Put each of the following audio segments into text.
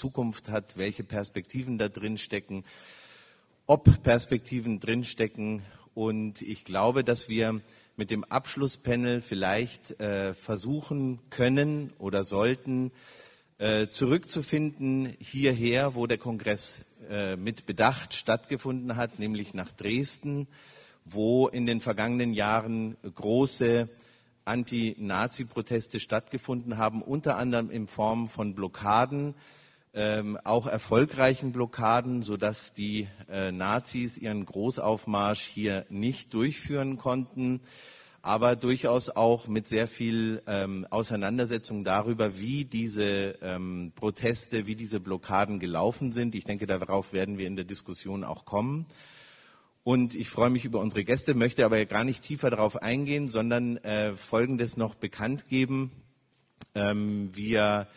Zukunft hat, welche Perspektiven da drin stecken, ob Perspektiven drin stecken. Und ich glaube, dass wir mit dem Abschlusspanel vielleicht äh, versuchen können oder sollten, äh, zurückzufinden hierher, wo der Kongress äh, mit Bedacht stattgefunden hat, nämlich nach Dresden, wo in den vergangenen Jahren große Anti-Nazi-Proteste stattgefunden haben, unter anderem in Form von Blockaden, ähm, auch erfolgreichen Blockaden, sodass die äh, Nazis ihren Großaufmarsch hier nicht durchführen konnten, aber durchaus auch mit sehr viel ähm, Auseinandersetzung darüber, wie diese ähm, Proteste, wie diese Blockaden gelaufen sind. Ich denke, darauf werden wir in der Diskussion auch kommen. Und ich freue mich über unsere Gäste, möchte aber gar nicht tiefer darauf eingehen, sondern äh, Folgendes noch bekannt geben. Ähm, wir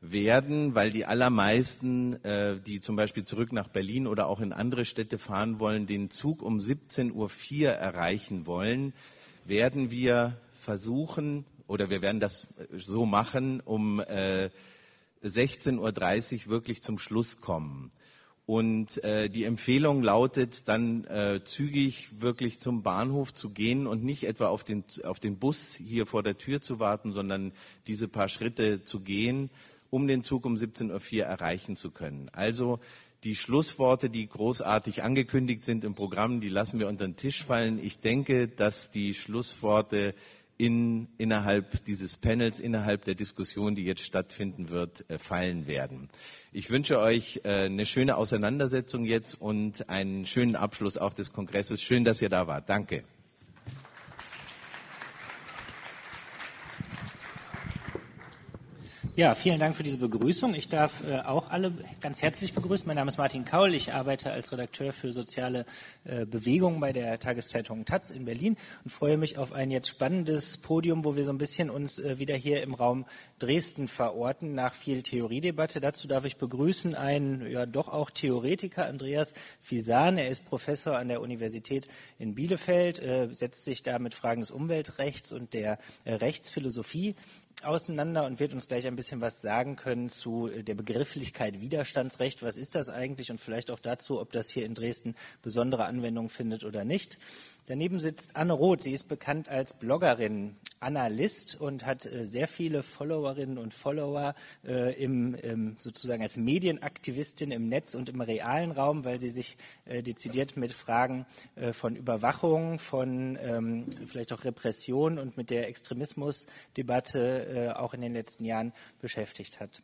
werden, weil die allermeisten, äh, die zum Beispiel zurück nach Berlin oder auch in andere Städte fahren wollen, den Zug um 17.04 Uhr erreichen wollen, werden wir versuchen, oder wir werden das so machen, um äh, 16.30 Uhr wirklich zum Schluss kommen. Und äh, die Empfehlung lautet dann äh, zügig wirklich zum Bahnhof zu gehen und nicht etwa auf den, auf den Bus hier vor der Tür zu warten, sondern diese paar Schritte zu gehen, um den Zug um 17.04 Uhr erreichen zu können. Also die Schlussworte, die großartig angekündigt sind im Programm, die lassen wir unter den Tisch fallen. Ich denke, dass die Schlussworte in, innerhalb dieses Panels, innerhalb der Diskussion, die jetzt stattfinden wird, äh, fallen werden. Ich wünsche euch äh, eine schöne Auseinandersetzung jetzt und einen schönen Abschluss auch des Kongresses. Schön, dass ihr da wart. Danke. Ja, vielen Dank für diese Begrüßung. Ich darf äh, auch alle ganz herzlich begrüßen. Mein Name ist Martin Kaul. Ich arbeite als Redakteur für soziale äh, Bewegungen bei der Tageszeitung Taz in Berlin und freue mich auf ein jetzt spannendes Podium, wo wir so ein bisschen uns äh, wieder hier im Raum Dresden verorten nach viel Theoriedebatte. Dazu darf ich begrüßen einen ja doch auch Theoretiker, Andreas Fisan. Er ist Professor an der Universität in Bielefeld, äh, setzt sich da mit Fragen des Umweltrechts und der äh, Rechtsphilosophie auseinander und wird uns gleich ein bisschen was sagen können zu äh, der Begrifflichkeit Widerstandsrecht. Was ist das eigentlich und vielleicht auch dazu, ob das hier in Dresden besondere Anwendung findet oder nicht. Daneben sitzt Anne Roth. Sie ist bekannt als Bloggerin, Analyst und hat äh, sehr viele Followerinnen und Follower äh, im, im, sozusagen als Medienaktivistin im Netz und im realen Raum, weil sie sich äh, dezidiert mit Fragen äh, von Überwachung, von ähm, vielleicht auch Repression und mit der Extremismusdebatte äh, auch in den letzten Jahren beschäftigt hat.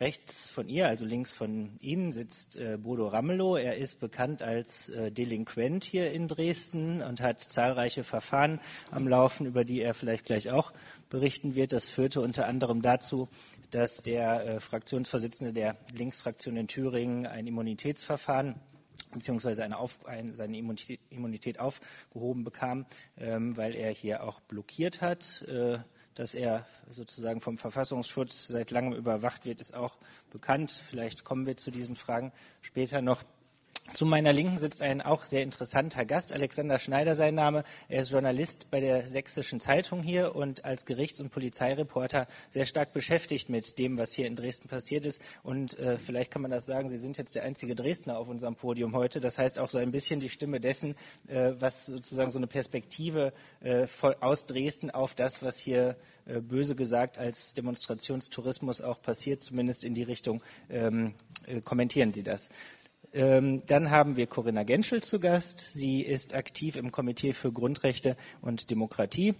Rechts von ihr, also links von Ihnen, sitzt äh, Bodo Ramelow. Er ist bekannt als äh, Delinquent hier in Dresden und hat zahlreiche Verfahren am Laufen, über die er vielleicht gleich auch berichten wird. Das führte unter anderem dazu, dass der äh, Fraktionsvorsitzende der Linksfraktion in Thüringen ein Immunitätsverfahren beziehungsweise eine Auf, ein, seine Immunität, Immunität, aufgehoben bekam, ähm, weil er hier auch blockiert hat. Äh, dass er sozusagen vom Verfassungsschutz seit langem überwacht wird, ist auch bekannt. Vielleicht kommen wir zu diesen Fragen später noch. Zu meiner Linken sitzt ein auch sehr interessanter Gast, Alexander Schneider sein Name. Er ist Journalist bei der Sächsischen Zeitung hier und als Gerichts- und Polizeireporter sehr stark beschäftigt mit dem, was hier in Dresden passiert ist. Und äh, vielleicht kann man das sagen, Sie sind jetzt der einzige Dresdner auf unserem Podium heute. Das heißt auch so ein bisschen die Stimme dessen, äh, was sozusagen so eine Perspektive äh, aus Dresden auf das, was hier äh, böse gesagt als Demonstrationstourismus auch passiert, zumindest in die Richtung. Ähm, äh, kommentieren Sie das? Ähm, dann haben wir Corinna Genschel zu Gast. Sie ist aktiv im Komitee für Grundrechte und Demokratie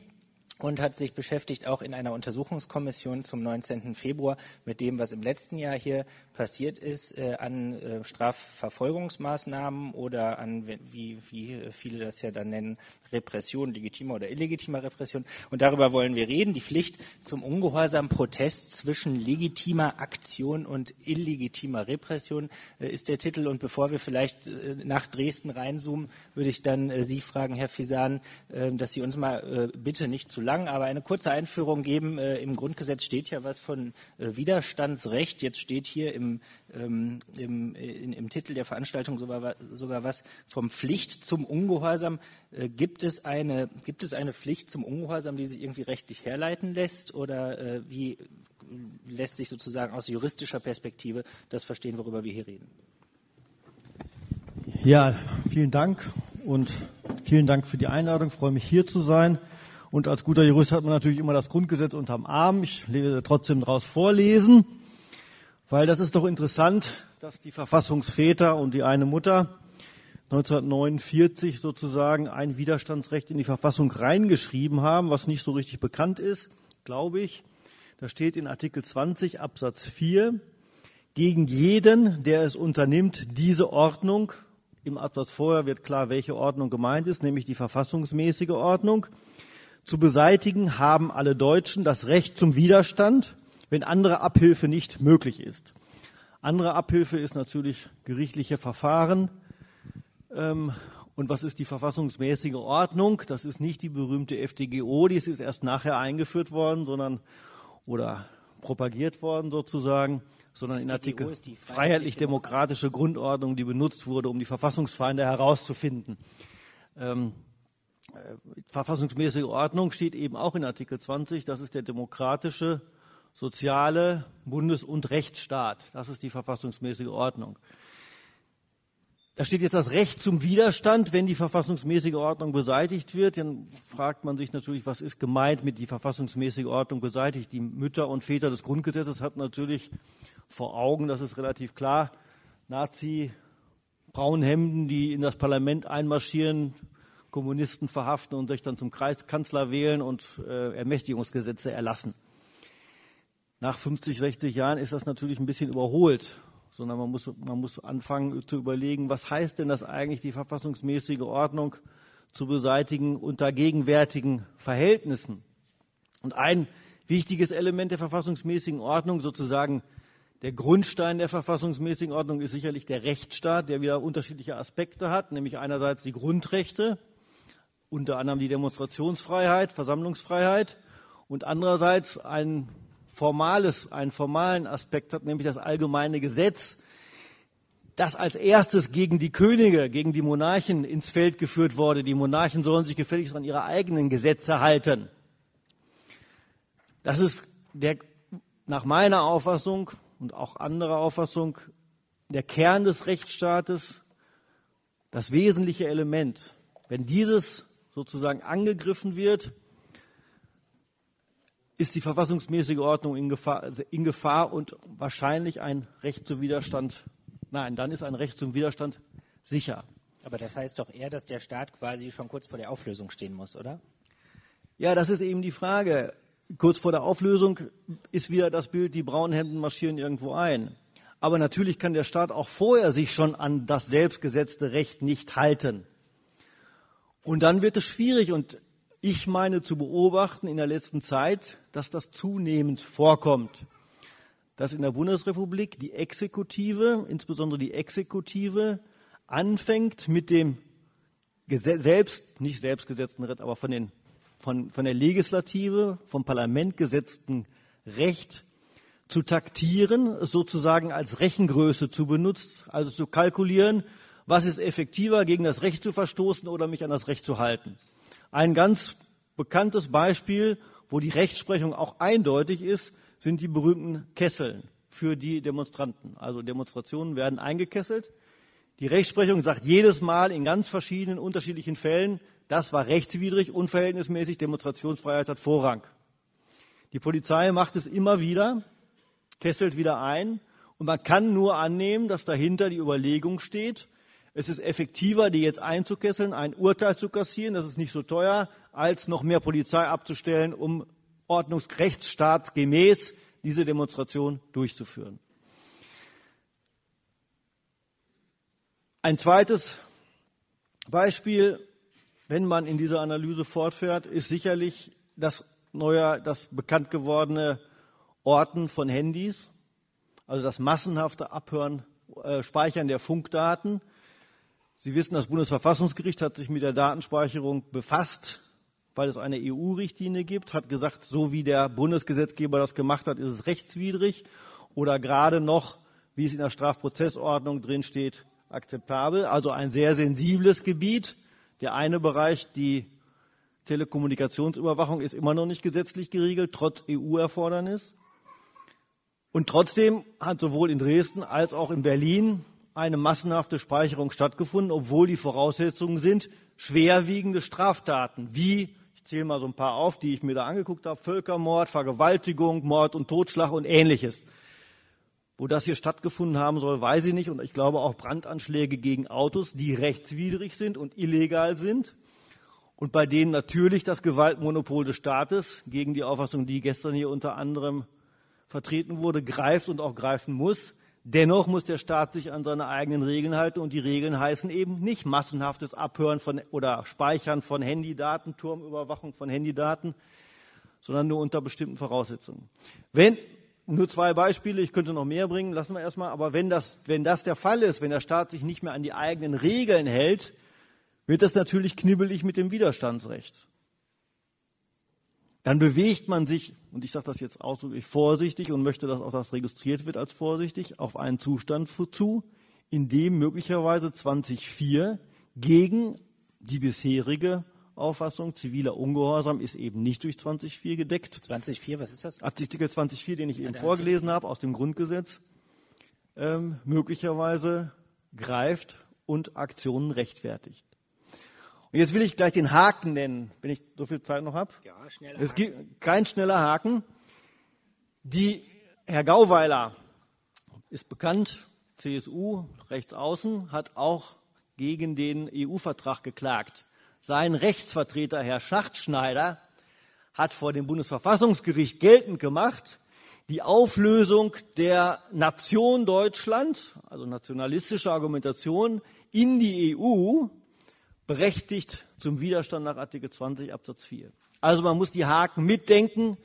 und hat sich beschäftigt auch in einer Untersuchungskommission zum 19. Februar mit dem, was im letzten Jahr hier passiert ist, äh, an äh, Strafverfolgungsmaßnahmen oder an, wie, wie viele das ja dann nennen, Repression, legitimer oder illegitimer Repression. Und darüber wollen wir reden. Die Pflicht zum ungehorsamen Protest zwischen legitimer Aktion und illegitimer Repression äh, ist der Titel. Und bevor wir vielleicht äh, nach Dresden reinzoomen, würde ich dann äh, Sie fragen, Herr Fisan, äh, dass Sie uns mal bitte nicht zu lang, aber eine kurze Einführung geben. Im Grundgesetz steht ja was von Widerstandsrecht. Jetzt steht hier im, ähm, im, in, im Titel der Veranstaltung sogar, sogar was vom Pflicht zum Ungehorsam. Gibt Gibt es eine, gibt es eine Pflicht zum Ungehorsam, die sich irgendwie rechtlich herleiten lässt? Oder äh, wie lässt sich sozusagen aus juristischer Perspektive das verstehen, worüber wir hier reden. Ja, vielen Dank und vielen Dank für die Einladung. Ich freue mich hier zu sein. Und als guter Jurist hat man natürlich immer das Grundgesetz unterm Arm. Ich werde trotzdem daraus vorlesen, weil das ist doch interessant, dass die Verfassungsväter und die eine Mutter 1949 sozusagen ein Widerstandsrecht in die Verfassung reingeschrieben haben, was nicht so richtig bekannt ist, glaube ich. Da steht in Artikel 20 Absatz 4, gegen jeden, der es unternimmt, diese Ordnung, im Absatz vorher wird klar, welche Ordnung gemeint ist, nämlich die verfassungsmäßige Ordnung, zu beseitigen haben alle Deutschen das Recht zum Widerstand, wenn andere Abhilfe nicht möglich ist. Andere Abhilfe ist natürlich gerichtliche Verfahren. Ähm, und was ist die verfassungsmäßige Ordnung? Das ist nicht die berühmte FDGO, die ist erst nachher eingeführt worden, sondern oder propagiert worden sozusagen, sondern in Artikel freiheitlich-demokratische Grundordnung, die benutzt wurde, um die Verfassungsfeinde herauszufinden. Ähm, äh, verfassungsmäßige Ordnung steht eben auch in Artikel 20. Das ist der demokratische, soziale Bundes- und Rechtsstaat. Das ist die verfassungsmäßige Ordnung. Da steht jetzt das Recht zum Widerstand, wenn die verfassungsmäßige Ordnung beseitigt wird. Dann fragt man sich natürlich, was ist gemeint mit die verfassungsmäßige Ordnung beseitigt? Die Mütter und Väter des Grundgesetzes hatten natürlich vor Augen, das ist relativ klar, Nazi, Braunhemden, die in das Parlament einmarschieren, Kommunisten verhaften und sich dann zum Kreiskanzler wählen und äh, Ermächtigungsgesetze erlassen. Nach 50, 60 Jahren ist das natürlich ein bisschen überholt, sondern man muss, man muss anfangen zu überlegen, was heißt denn das eigentlich, die verfassungsmäßige Ordnung zu beseitigen unter gegenwärtigen Verhältnissen. Und ein wichtiges Element der verfassungsmäßigen Ordnung, sozusagen der Grundstein der verfassungsmäßigen Ordnung, ist sicherlich der Rechtsstaat, der wieder unterschiedliche Aspekte hat, nämlich einerseits die Grundrechte, unter anderem die Demonstrationsfreiheit, Versammlungsfreiheit und andererseits ein formales, einen formalen Aspekt hat, nämlich das allgemeine Gesetz, das als erstes gegen die Könige, gegen die Monarchen ins Feld geführt wurde. Die Monarchen sollen sich gefälligst an ihre eigenen Gesetze halten. Das ist der, nach meiner Auffassung und auch anderer Auffassung der Kern des Rechtsstaates, das wesentliche Element. Wenn dieses sozusagen angegriffen wird, ist die verfassungsmäßige Ordnung in Gefahr, in Gefahr und wahrscheinlich ein Recht zum Widerstand. Nein, dann ist ein Recht zum Widerstand sicher. Aber das heißt doch eher, dass der Staat quasi schon kurz vor der Auflösung stehen muss, oder? Ja, das ist eben die Frage. Kurz vor der Auflösung ist wieder das Bild, die Braunhemden marschieren irgendwo ein. Aber natürlich kann der Staat auch vorher sich schon an das selbstgesetzte Recht nicht halten. Und dann wird es schwierig und ich meine zu beobachten in der letzten Zeit, dass das zunehmend vorkommt. Dass in der Bundesrepublik die Exekutive, insbesondere die Exekutive, anfängt mit dem selbst, nicht selbstgesetzten Recht, aber von, den, von, von der Legislative, vom Parlament gesetzten Recht zu taktieren, sozusagen als Rechengröße zu benutzen, also zu kalkulieren, was ist effektiver, gegen das Recht zu verstoßen oder mich an das Recht zu halten. Ein ganz bekanntes Beispiel, wo die Rechtsprechung auch eindeutig ist, sind die berühmten Kesseln für die Demonstranten. Also Demonstrationen werden eingekesselt. Die Rechtsprechung sagt jedes Mal in ganz verschiedenen, unterschiedlichen Fällen, das war rechtswidrig, unverhältnismäßig, Demonstrationsfreiheit hat Vorrang. Die Polizei macht es immer wieder, kesselt wieder ein und man kann nur annehmen, dass dahinter die Überlegung steht, es ist effektiver, die jetzt einzukesseln, ein Urteil zu kassieren, das ist nicht so teuer, als noch mehr Polizei abzustellen, um ordnungsrechtsstaatsgemäß diese Demonstration durchzuführen. Ein zweites Beispiel, wenn man in dieser Analyse fortfährt, ist sicherlich das neue, das bekannt gewordene Orten von Handys, also das massenhafte Abhören, äh, Speichern der Funkdaten Sie wissen, das Bundesverfassungsgericht hat sich mit der Datenspeicherung befasst, weil es eine EU-Richtlinie gibt, hat gesagt, so wie der Bundesgesetzgeber das gemacht hat, ist es rechtswidrig oder gerade noch, wie es in der Strafprozessordnung drin steht, akzeptabel. Also ein sehr sensibles Gebiet. Der eine Bereich, die Telekommunikationsüberwachung, ist immer noch nicht gesetzlich geregelt, trotz EU-Erfordernis. Und trotzdem hat sowohl in Dresden als auch in Berlin eine massenhafte Speicherung stattgefunden, obwohl die Voraussetzungen sind schwerwiegende Straftaten, wie, ich zähle mal so ein paar auf, die ich mir da angeguckt habe, Völkermord, Vergewaltigung, Mord und Totschlag und ähnliches. Wo das hier stattgefunden haben soll, weiß ich nicht. Und ich glaube auch Brandanschläge gegen Autos, die rechtswidrig sind und illegal sind. Und bei denen natürlich das Gewaltmonopol des Staates gegen die Auffassung, die gestern hier unter anderem vertreten wurde, greift und auch greifen muss. Dennoch muss der Staat sich an seine eigenen Regeln halten und die Regeln heißen eben nicht massenhaftes Abhören von oder Speichern von Handydaten, Turmüberwachung von Handydaten, sondern nur unter bestimmten Voraussetzungen. Wenn nur zwei Beispiele, ich könnte noch mehr bringen, lassen wir erstmal, aber wenn das, wenn das der Fall ist, wenn der Staat sich nicht mehr an die eigenen Regeln hält, wird das natürlich knibbelig mit dem Widerstandsrecht dann bewegt man sich, und ich sage das jetzt ausdrücklich vorsichtig und möchte, dass auch das registriert wird als vorsichtig, auf einen Zustand zu, in dem möglicherweise 2004 gegen die bisherige Auffassung ziviler Ungehorsam ist eben nicht durch 2004 gedeckt. 2004, was ist das? Artikel 2004, den ich eben vorgelesen habe aus dem Grundgesetz, ähm, möglicherweise greift und Aktionen rechtfertigt. Und jetzt will ich gleich den Haken nennen, wenn ich so viel Zeit noch habe. Ja, schneller Es gibt kein schneller Haken. Die Herr Gauweiler ist bekannt, CSU, rechts außen, hat auch gegen den EU-Vertrag geklagt. Sein Rechtsvertreter, Herr Schachtschneider, hat vor dem Bundesverfassungsgericht geltend gemacht, die Auflösung der Nation Deutschland, also nationalistische Argumentation, in die EU berechtigt zum Widerstand nach Artikel 20 Absatz 4. Also man muss die Haken mitdenken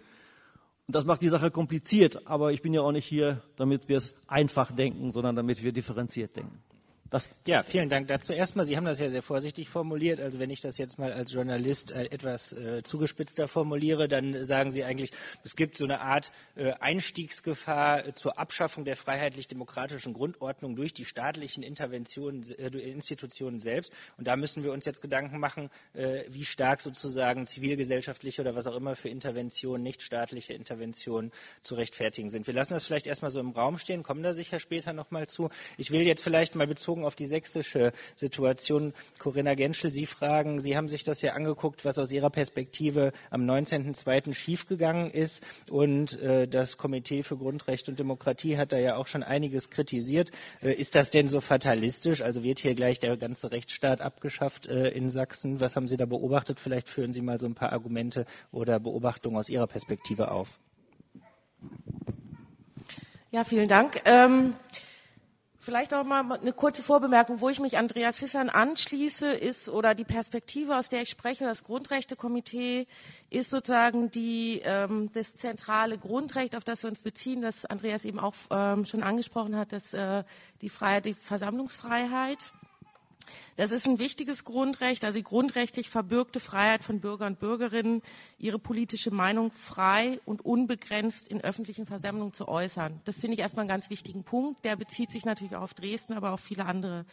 und das macht die Sache kompliziert. Aber ich bin ja auch nicht hier, damit wir es einfach denken, sondern damit wir differenziert denken. Das ja, vielen Dank dazu. Erstmal, Sie haben das ja sehr vorsichtig formuliert. Also wenn ich das jetzt mal als Journalist äh, etwas äh, zugespitzter formuliere, dann sagen Sie eigentlich, es gibt so eine Art äh, Einstiegsgefahr zur Abschaffung der freiheitlich-demokratischen Grundordnung durch die staatlichen Interventionen, äh, Institutionen selbst. Und da müssen wir uns jetzt Gedanken machen, äh, wie stark sozusagen zivilgesellschaftliche oder was auch immer für Interventionen, nicht staatliche Interventionen zu rechtfertigen sind. Wir lassen das vielleicht erstmal so im Raum stehen, kommen da sicher später nochmal zu. Ich will jetzt vielleicht mal bezogen bezogen auf die sächsische Situation. Corinna Genschel, Sie fragen, Sie haben sich das ja angeguckt, was aus Ihrer Perspektive am 19.02. schiefgegangen ist. Und äh, das Komitee für Grundrecht und Demokratie hat da ja auch schon einiges kritisiert. Äh, ist das denn so fatalistisch? Also wird hier gleich der ganze Rechtsstaat abgeschafft äh, in Sachsen? Was haben Sie da beobachtet? Vielleicht führen Sie mal so ein paar Argumente oder Beobachtungen aus Ihrer Perspektive auf. Ja, vielen Dank. Ähm Vielleicht auch mal eine kurze Vorbemerkung, wo ich mich Andreas Fissern anschließe, ist oder die Perspektive, aus der ich spreche, das Grundrechtekomitee ist sozusagen die, ähm, das zentrale Grundrecht, auf das wir uns beziehen, das Andreas eben auch ähm, schon angesprochen hat, das, äh, die Freiheit, die Versammlungsfreiheit. Das ist ein wichtiges Grundrecht, also die grundrechtlich verbürgte Freiheit von Bürgern und Bürgerinnen, ihre politische Meinung frei und unbegrenzt in öffentlichen Versammlungen zu äußern. Das finde ich erstmal einen ganz wichtigen Punkt. Der bezieht sich natürlich auch auf Dresden, aber auch auf viele andere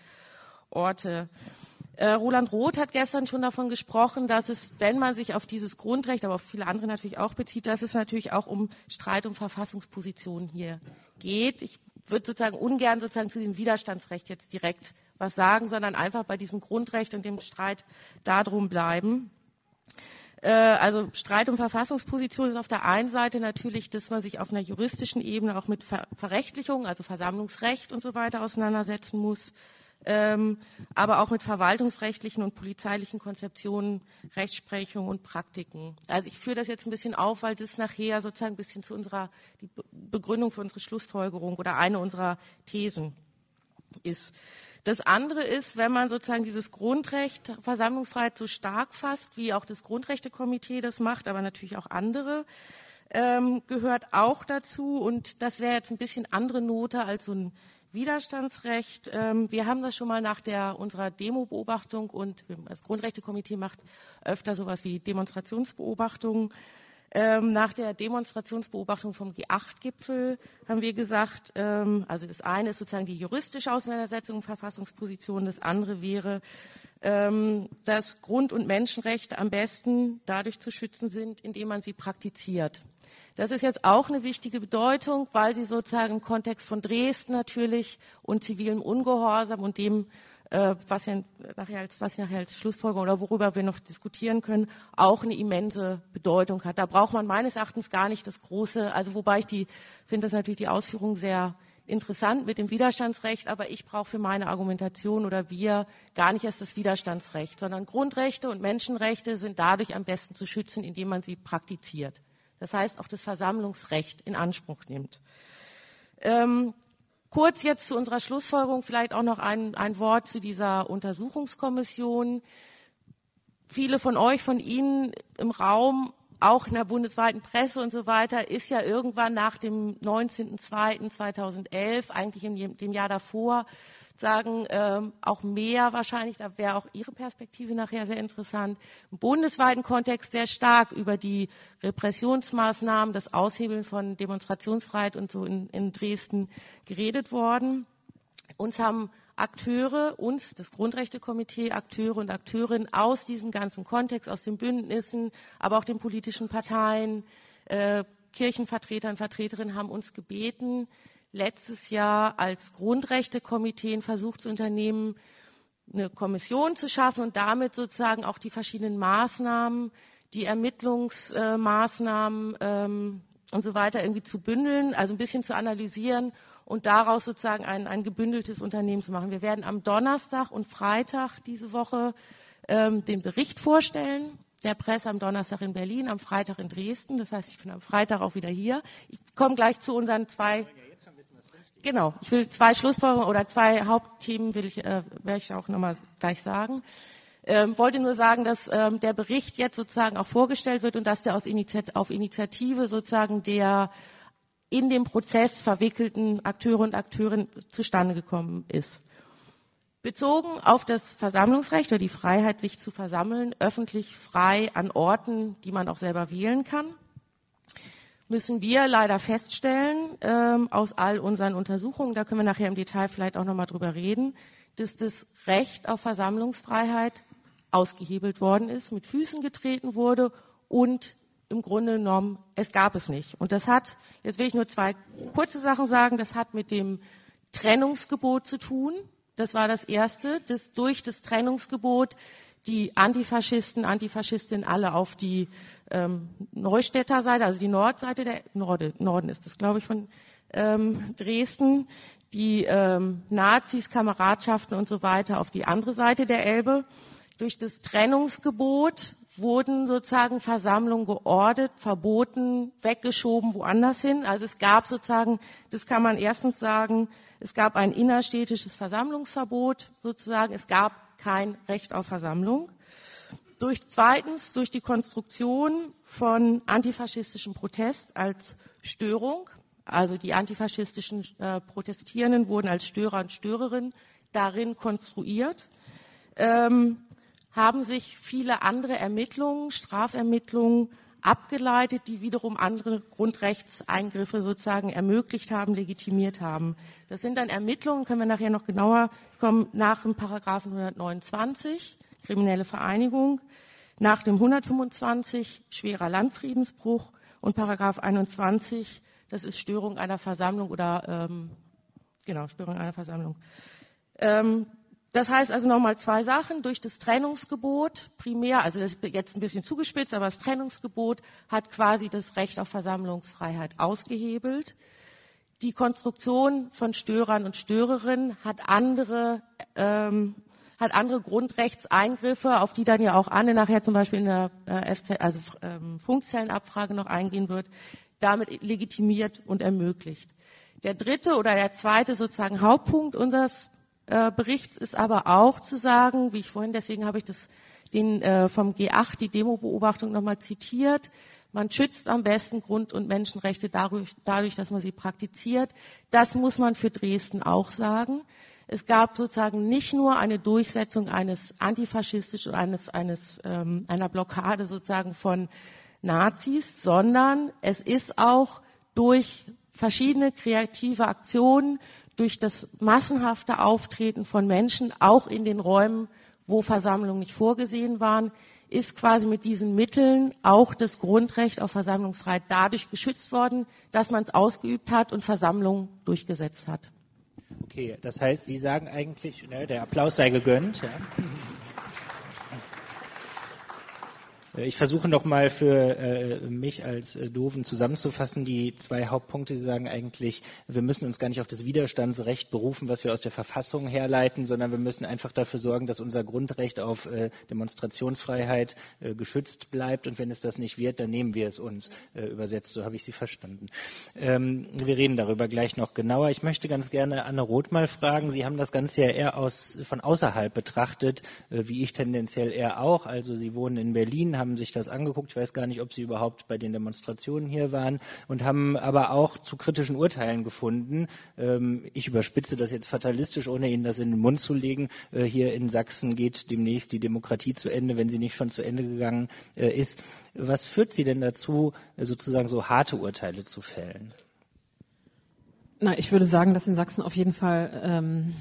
Orte. Äh, Roland Roth hat gestern schon davon gesprochen, dass es, wenn man sich auf dieses Grundrecht, aber auf viele andere natürlich auch bezieht, dass es natürlich auch um Streit um Verfassungspositionen hier geht. Ich würde sozusagen ungern sozusagen zu dem Widerstandsrecht jetzt direkt was sagen, sondern einfach bei diesem Grundrecht und dem Streit darum bleiben. Äh, also Streit um Verfassungsposition ist auf der einen Seite natürlich, dass man sich auf einer juristischen Ebene auch mit Ver Verrechtlichung, also Versammlungsrecht und so weiter auseinandersetzen muss, ähm, aber auch mit verwaltungsrechtlichen und polizeilichen Konzeptionen, Rechtsprechung und Praktiken. Also ich führe das jetzt ein bisschen auf, weil das nachher sozusagen ein bisschen zu unserer die Begründung für unsere Schlussfolgerung oder eine unserer Thesen ist. Das andere ist, wenn man sozusagen dieses Grundrecht Versammlungsfreiheit so stark fasst, wie auch das Grundrechtekomitee das macht, aber natürlich auch andere, ähm, gehört auch dazu. Und das wäre jetzt ein bisschen andere Note als so ein Widerstandsrecht. Ähm, wir haben das schon mal nach der, unserer Demo-Beobachtung und das Grundrechtekomitee macht öfter sowas wie Demonstrationsbeobachtungen ähm, nach der Demonstrationsbeobachtung vom G8-Gipfel haben wir gesagt, ähm, also das eine ist sozusagen die juristische Auseinandersetzung Verfassungsposition, das andere wäre, ähm, dass Grund- und Menschenrechte am besten dadurch zu schützen sind, indem man sie praktiziert. Das ist jetzt auch eine wichtige Bedeutung, weil sie sozusagen im Kontext von Dresden natürlich und zivilem Ungehorsam und dem, äh, was, ja nachher als, was nachher als Schlussfolgerung oder worüber wir noch diskutieren können, auch eine immense Bedeutung hat. Da braucht man meines Erachtens gar nicht das große, also wobei ich die finde das natürlich die Ausführung sehr interessant mit dem Widerstandsrecht, aber ich brauche für meine Argumentation oder wir gar nicht erst das Widerstandsrecht, sondern Grundrechte und Menschenrechte sind dadurch am besten zu schützen, indem man sie praktiziert. Das heißt, auch das Versammlungsrecht in Anspruch nimmt. Ähm, kurz jetzt zu unserer Schlussfolgerung vielleicht auch noch ein, ein Wort zu dieser Untersuchungskommission. Viele von euch, von Ihnen im Raum auch in der bundesweiten Presse und so weiter, ist ja irgendwann nach dem 19.02.2011, eigentlich in dem Jahr davor, sagen, ähm, auch mehr wahrscheinlich, da wäre auch Ihre Perspektive nachher sehr interessant, im bundesweiten Kontext sehr stark über die Repressionsmaßnahmen, das Aushebeln von Demonstrationsfreiheit und so in, in Dresden geredet worden. Uns haben Akteure, uns, das Grundrechtekomitee, Akteure und Akteurinnen aus diesem ganzen Kontext, aus den Bündnissen, aber auch den politischen Parteien, äh, Kirchenvertretern, Vertreterinnen haben uns gebeten, letztes Jahr als Grundrechtekomitee zu unternehmen, eine Kommission zu schaffen und damit sozusagen auch die verschiedenen Maßnahmen, die Ermittlungsmaßnahmen ähm, und so weiter irgendwie zu bündeln, also ein bisschen zu analysieren und daraus sozusagen ein, ein gebündeltes Unternehmen zu machen. Wir werden am Donnerstag und Freitag diese Woche ähm, den Bericht vorstellen der Presse am Donnerstag in Berlin, am Freitag in Dresden. Das heißt, ich bin am Freitag auch wieder hier. Ich komme gleich zu unseren zwei. Genau, ich will zwei Schlussfolgerungen oder zwei Hauptthemen will ich, äh, werde ich auch nochmal gleich sagen. Ähm, wollte nur sagen, dass ähm, der Bericht jetzt sozusagen auch vorgestellt wird und dass der aus Initiat auf Initiative sozusagen der in dem Prozess verwickelten Akteure und Akteurinnen zustande gekommen ist. Bezogen auf das Versammlungsrecht oder die Freiheit, sich zu versammeln, öffentlich frei an Orten, die man auch selber wählen kann, müssen wir leider feststellen, ähm, aus all unseren Untersuchungen, da können wir nachher im Detail vielleicht auch nochmal drüber reden, dass das Recht auf Versammlungsfreiheit ausgehebelt worden ist, mit Füßen getreten wurde und im Grunde genommen, es gab es nicht. Und das hat, jetzt will ich nur zwei kurze Sachen sagen, das hat mit dem Trennungsgebot zu tun. Das war das Erste, dass durch das Trennungsgebot die Antifaschisten, Antifaschistinnen alle auf die ähm, Neustädter Seite, also die Nordseite der Norde, Norden ist das, glaube ich, von ähm, Dresden, die ähm, Nazis, Kameradschaften und so weiter auf die andere Seite der Elbe. Durch das Trennungsgebot wurden sozusagen Versammlungen geordet, verboten, weggeschoben, woanders hin. Also es gab sozusagen, das kann man erstens sagen, es gab ein innerstädtisches Versammlungsverbot sozusagen. Es gab kein Recht auf Versammlung. Durch, zweitens durch die Konstruktion von antifaschistischem Protest als Störung. Also die antifaschistischen äh, Protestierenden wurden als Störer und Störerinnen darin konstruiert. Ähm, haben sich viele andere Ermittlungen, Strafermittlungen abgeleitet, die wiederum andere Grundrechtseingriffe sozusagen ermöglicht haben, legitimiert haben. Das sind dann Ermittlungen, können wir nachher noch genauer kommen, nach dem Paragraphen 129, kriminelle Vereinigung, nach dem 125, schwerer Landfriedensbruch und Paragraph 21, das ist Störung einer Versammlung oder ähm, genau Störung einer Versammlung. Ähm, das heißt also nochmal zwei Sachen. Durch das Trennungsgebot primär, also das ist jetzt ein bisschen zugespitzt, aber das Trennungsgebot hat quasi das Recht auf Versammlungsfreiheit ausgehebelt. Die Konstruktion von Störern und Störerinnen hat andere, ähm, hat andere Grundrechtseingriffe, auf die dann ja auch Anne nachher zum Beispiel in der äh, FZ, also, ähm, Funkzellenabfrage noch eingehen wird, damit legitimiert und ermöglicht. Der dritte oder der zweite sozusagen Hauptpunkt unseres äh, Berichts ist aber auch zu sagen, wie ich vorhin, deswegen habe ich das den äh, vom G8 die Demo-Beobachtung nochmal zitiert. Man schützt am besten Grund- und Menschenrechte dadurch, dadurch, dass man sie praktiziert. Das muss man für Dresden auch sagen. Es gab sozusagen nicht nur eine Durchsetzung eines antifaschistischen, eines, eines ähm, einer Blockade sozusagen von Nazis, sondern es ist auch durch verschiedene kreative Aktionen, durch das massenhafte Auftreten von Menschen, auch in den Räumen, wo Versammlungen nicht vorgesehen waren, ist quasi mit diesen Mitteln auch das Grundrecht auf Versammlungsfreiheit dadurch geschützt worden, dass man es ausgeübt hat und Versammlungen durchgesetzt hat. Okay, das heißt, Sie sagen eigentlich, ne, der Applaus sei gegönnt. Ja. Äh, ich versuche noch mal für äh, mich als äh, Doofen zusammenzufassen die zwei Hauptpunkte. Sie sagen eigentlich, wir müssen uns gar nicht auf das Widerstandsrecht berufen, was wir aus der Verfassung herleiten, sondern wir müssen einfach dafür sorgen, dass unser Grundrecht auf Demonstrationsfreiheit geschützt bleibt. Und wenn es das nicht wird, dann nehmen wir es uns. Übersetzt, so habe ich Sie verstanden. Ähm, wir reden darüber gleich noch genauer. Ich möchte ganz gerne Anne Roth mal fragen. Sie haben das Ganze ja eher aus, von außerhalb betrachtet, wie ich tendenziell eher auch. Also Sie wohnen in Berlin, haben sich das angeguckt. Ich weiß gar nicht, ob sie überhaupt bei den Demonstrationen hier waren und haben aber auch zu kritischen Urteilen gefunden. Ähm, ich überspitze das jetzt fatalistisch, ohne Ihnen das in den Mund zu legen. Äh, hier in Sachsen geht demnächst die Demokratie zu Ende, wenn sie nicht schon zu Ende gegangen äh, ist. Was führt Sie denn dazu, sozusagen so harte Urteile zu fällen? Na, ich würde sagen, dass in Sachsen auf jeden Fall ähm,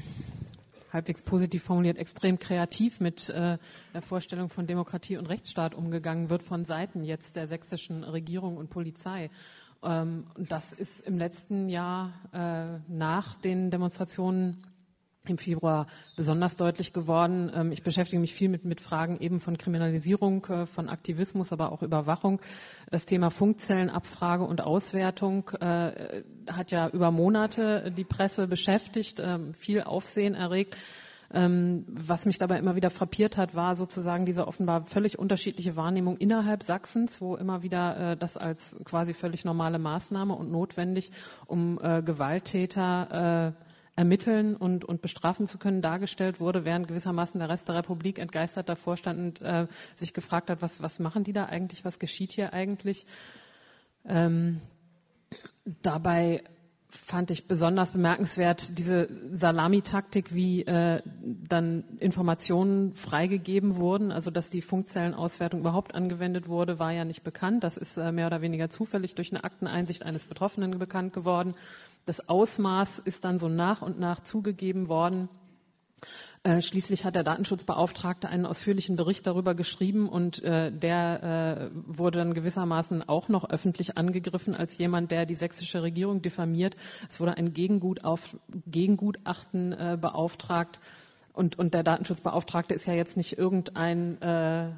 halbwegs positiv formuliert, extrem kreativ mit äh, der Vorstellung von Demokratie und Rechtsstaat umgegangen wird von Seiten jetzt der sächsischen Regierung und Polizei. Ähm, das ist im letzten Jahr äh, nach den Demonstrationen im Februar besonders deutlich geworden. Ähm, ich beschäftige mich viel mit, mit Fragen eben von Kriminalisierung, äh, von Aktivismus, aber auch Überwachung. Das Thema Funkzellenabfrage und Auswertung äh, hat ja über Monate die Presse beschäftigt, ähm, viel Aufsehen erregt. Ähm, was mich dabei immer wieder frappiert hat, war sozusagen diese offenbar völlig unterschiedliche Wahrnehmung innerhalb Sachsens, wo immer wieder äh, das als quasi völlig normale Maßnahme und notwendig, um Gewalttäter ermitteln und, und bestrafen zu können, dargestellt wurde, während gewissermaßen der Rest der Republik entgeistert davor stand und äh, sich gefragt hat, was, was machen die da eigentlich, was geschieht hier eigentlich. Ähm, dabei fand ich besonders bemerkenswert diese Salamitaktik, wie äh, dann Informationen freigegeben wurden. Also dass die Funkzellenauswertung überhaupt angewendet wurde, war ja nicht bekannt. Das ist äh, mehr oder weniger zufällig durch eine Akteneinsicht eines Betroffenen bekannt geworden. Das Ausmaß ist dann so nach und nach zugegeben worden. Äh, schließlich hat der Datenschutzbeauftragte einen ausführlichen Bericht darüber geschrieben und äh, der äh, wurde dann gewissermaßen auch noch öffentlich angegriffen als jemand, der die sächsische Regierung diffamiert. Es wurde ein Gegengut auf, Gegengutachten äh, beauftragt und, und der Datenschutzbeauftragte ist ja jetzt nicht irgendein äh,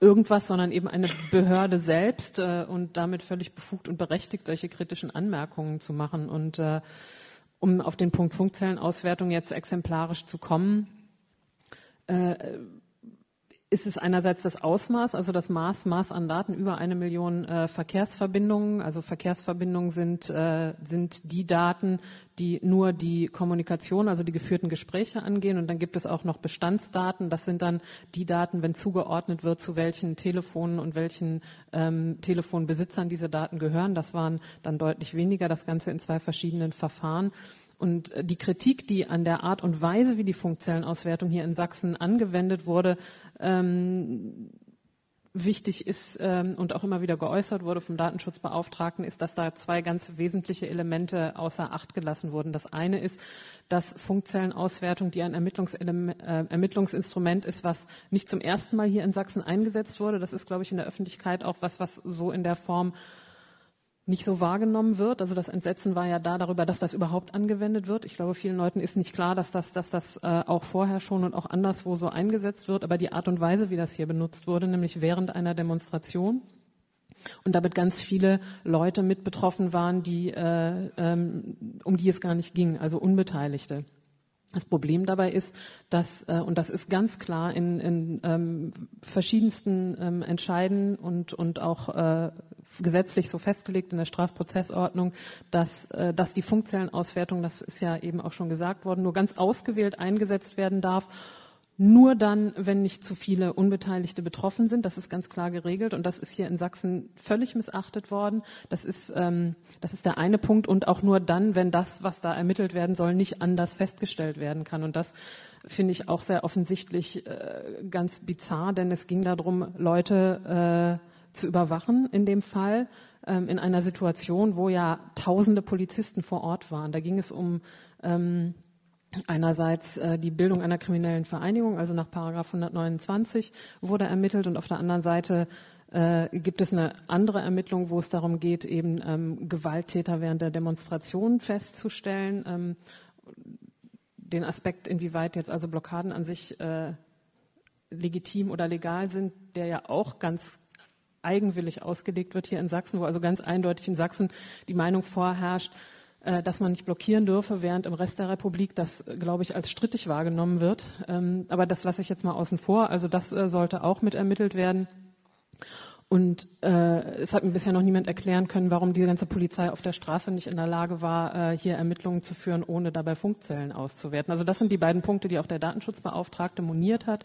irgendwas, sondern eben eine Behörde selbst äh, und damit völlig befugt und berechtigt, solche kritischen Anmerkungen zu machen. Und äh, um auf den Punkt Funkzellenauswertung jetzt exemplarisch zu kommen, äh, ist es einerseits das Ausmaß, also das Maß, Maß an Daten über eine Million äh, Verkehrsverbindungen. Also Verkehrsverbindungen sind, äh, sind die Daten, die nur die Kommunikation, also die geführten Gespräche angehen. Und dann gibt es auch noch Bestandsdaten. Das sind dann die Daten, wenn zugeordnet wird, zu welchen Telefonen und welchen ähm, Telefonbesitzern diese Daten gehören. Das waren dann deutlich weniger. Das Ganze in zwei verschiedenen Verfahren. Und äh, die Kritik, die an der Art und Weise, wie die Funkzellenauswertung hier in Sachsen angewendet wurde, ähm, wichtig ist ähm, und auch immer wieder geäußert wurde vom Datenschutzbeauftragten, ist, dass da zwei ganz wesentliche Elemente außer Acht gelassen wurden. Das eine ist, dass Funkzellenauswertung, die ein äh, Ermittlungsinstrument ist, was nicht zum ersten Mal hier in Sachsen eingesetzt wurde. Das ist, glaube ich, in der Öffentlichkeit auch was, was so in der Form nicht so wahrgenommen wird. Also das Entsetzen war ja da darüber, dass das überhaupt angewendet wird. Ich glaube, vielen Leuten ist nicht klar, dass das, dass das äh, auch vorher schon und auch anderswo so eingesetzt wird. Aber die Art und Weise, wie das hier benutzt wurde, nämlich während einer Demonstration und damit ganz viele Leute mit betroffen waren, die, äh, ähm, um die es gar nicht ging, also Unbeteiligte. Das Problem dabei ist, dass, äh, und das ist ganz klar in, in ähm, verschiedensten ähm, Entscheiden und, und auch äh, gesetzlich so festgelegt in der Strafprozessordnung, dass, äh, dass die Funkzellenauswertung, das ist ja eben auch schon gesagt worden, nur ganz ausgewählt eingesetzt werden darf nur dann, wenn nicht zu viele Unbeteiligte betroffen sind. Das ist ganz klar geregelt und das ist hier in Sachsen völlig missachtet worden. Das ist, ähm, das ist der eine Punkt und auch nur dann, wenn das, was da ermittelt werden soll, nicht anders festgestellt werden kann. Und das finde ich auch sehr offensichtlich äh, ganz bizarr, denn es ging darum, Leute äh, zu überwachen in dem Fall, ähm, in einer Situation, wo ja tausende Polizisten vor Ort waren. Da ging es um ähm, Einerseits äh, die Bildung einer kriminellen Vereinigung, also nach Paragraph 129 wurde ermittelt und auf der anderen Seite äh, gibt es eine andere Ermittlung, wo es darum geht, eben ähm, Gewalttäter während der Demonstration festzustellen. Ähm, den Aspekt, inwieweit jetzt also Blockaden an sich äh, legitim oder legal sind, der ja auch ganz eigenwillig ausgelegt wird hier in Sachsen, wo also ganz eindeutig in Sachsen die Meinung vorherrscht, äh, dass man nicht blockieren dürfe, während im Rest der Republik das, glaube ich, als strittig wahrgenommen wird. Ähm, aber das lasse ich jetzt mal außen vor. Also das äh, sollte auch mit ermittelt werden. Und äh, es hat mir bisher noch niemand erklären können, warum die ganze Polizei auf der Straße nicht in der Lage war, äh, hier Ermittlungen zu führen, ohne dabei Funkzellen auszuwerten. Also das sind die beiden Punkte, die auch der Datenschutzbeauftragte moniert hat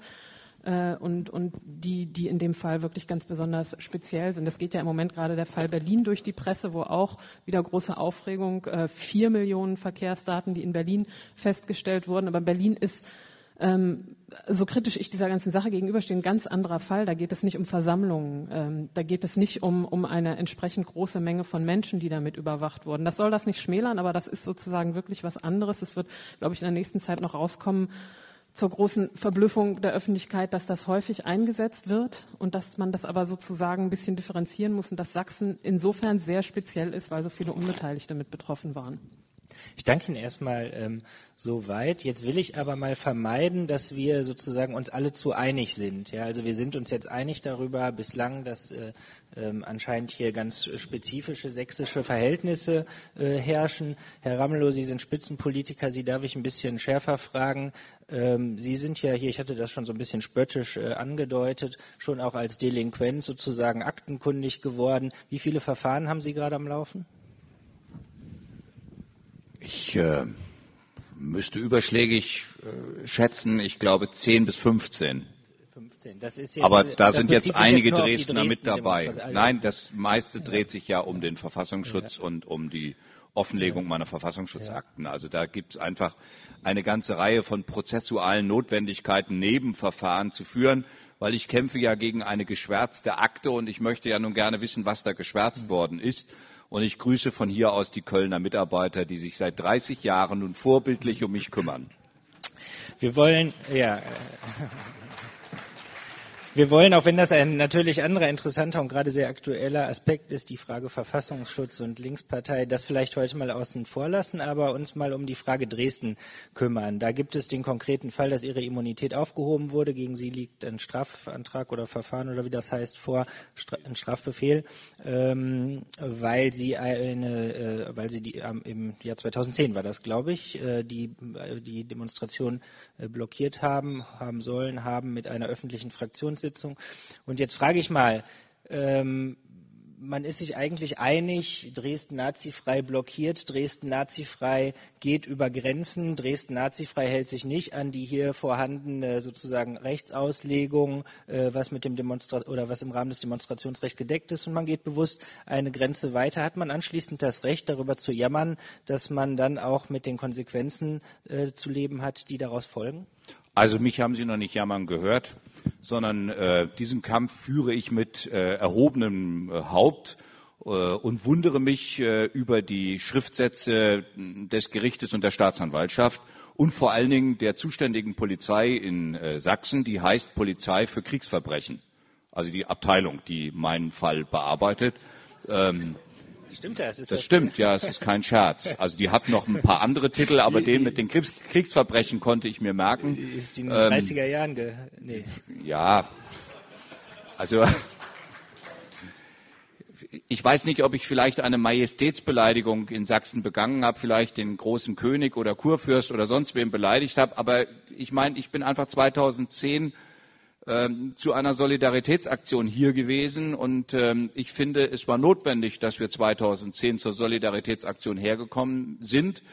äh, und, und die, die in dem Fall wirklich ganz besonders speziell sind. Es geht ja im Moment gerade der Fall Berlin durch die Presse, wo auch wieder große Aufregung, äh, vier Millionen Verkehrsdaten, die in Berlin festgestellt wurden. Aber Berlin ist ähm, so kritisch ich dieser ganzen Sache gegenüberstehe, ein ganz anderer Fall. Da geht es nicht um Versammlungen, ähm, da geht es nicht um, um eine entsprechend große Menge von Menschen, die damit überwacht wurden. Das soll das nicht schmälern, aber das ist sozusagen wirklich was anderes. Es wird, glaube ich, in der nächsten Zeit noch rauskommen, zur großen Verblüffung der Öffentlichkeit, dass das häufig eingesetzt wird und dass man das aber sozusagen ein bisschen differenzieren muss und dass Sachsen insofern sehr speziell ist, weil so viele Unbeteiligte mit betroffen waren. Ich danke Ihnen erstmal ähm, soweit. Jetzt will ich aber mal vermeiden, dass wir sozusagen uns alle zu einig sind. Ja, also wir sind uns jetzt einig darüber bislang, dass äh, ähm, anscheinend hier ganz spezifische sächsische Verhältnisse äh, herrschen. Herr Ramelow, Sie sind Spitzenpolitiker. Sie darf ich ein bisschen schärfer fragen. Ähm, Sie sind ja hier, ich hatte das schon so ein bisschen spöttisch äh, angedeutet, schon auch als Delinquent sozusagen aktenkundig geworden. Wie viele Verfahren haben Sie gerade am Laufen? Ich äh, müsste überschlägig äh, schätzen, ich glaube 10 bis 15. 15. Jetzt, Aber da sind jetzt einige jetzt Dresdner mit dabei. Nein, das meiste dreht sich ja um den Verfassungsschutz ja. und um die Offenlegung meiner Verfassungsschutzakten. Also da gibt es einfach eine ganze Reihe von prozessualen Notwendigkeiten, Nebenverfahren zu führen, weil ich kämpfe ja gegen eine geschwärzte Akte und ich möchte ja nun gerne wissen, was da geschwärzt mhm. worden ist. Und ich grüße von hier aus die Kölner Mitarbeiter, die sich seit 30 Jahren nun vorbildlich um mich kümmern. Wir wollen, ja. Wir wollen, auch wenn das ein natürlich anderer interessanter und gerade sehr aktueller Aspekt ist, die Frage Verfassungsschutz und Linkspartei, das vielleicht heute mal außen vor lassen, aber uns mal um die Frage Dresden kümmern. Da gibt es den konkreten Fall, dass Ihre Immunität aufgehoben wurde. Gegen Sie liegt ein Strafantrag oder Verfahren oder wie das heißt vor, ein Strafbefehl, ähm, weil Sie eine, äh, weil Sie die ähm, im Jahr 2010 war das, glaube ich, äh, die, äh, die Demonstration äh, blockiert haben, haben sollen, haben mit einer öffentlichen Fraktion Fraktionssitzung. Und jetzt frage ich mal, ähm, man ist sich eigentlich einig, Dresden nazifrei blockiert, Dresden nazifrei geht über Grenzen, Dresden nazifrei hält sich nicht an die hier vorhandene sozusagen Rechtsauslegung, äh, was mit dem Demonstra oder was im Rahmen des Demonstrationsrechts gedeckt ist und man geht bewusst eine Grenze weiter, hat man anschließend das Recht darüber zu jammern, dass man dann auch mit den Konsequenzen äh, zu leben hat, die daraus folgen? Also mich haben Sie noch nicht jammern gehört sondern äh, diesen Kampf führe ich mit äh, erhobenem äh, Haupt äh, und wundere mich äh, über die Schriftsätze des Gerichtes und der Staatsanwaltschaft und vor allen Dingen der zuständigen Polizei in äh, Sachsen, die heißt Polizei für Kriegsverbrechen, also die Abteilung, die meinen Fall bearbeitet. Ähm, Stimmt das? Ist das, das stimmt, ja, es ist kein Scherz. Also die hat noch ein paar andere Titel, aber den mit den Kriegs Kriegsverbrechen konnte ich mir merken. Ist die in den ähm, 30er Jahren ge nee. Ja, also ich weiß nicht, ob ich vielleicht eine Majestätsbeleidigung in Sachsen begangen habe, vielleicht den großen König oder Kurfürst oder sonst wem beleidigt habe, aber ich meine, ich bin einfach 2010 ähm, zu einer Solidaritätsaktion hier gewesen. Und ähm, ich finde, es war notwendig, dass wir 2010 zur Solidaritätsaktion hergekommen sind.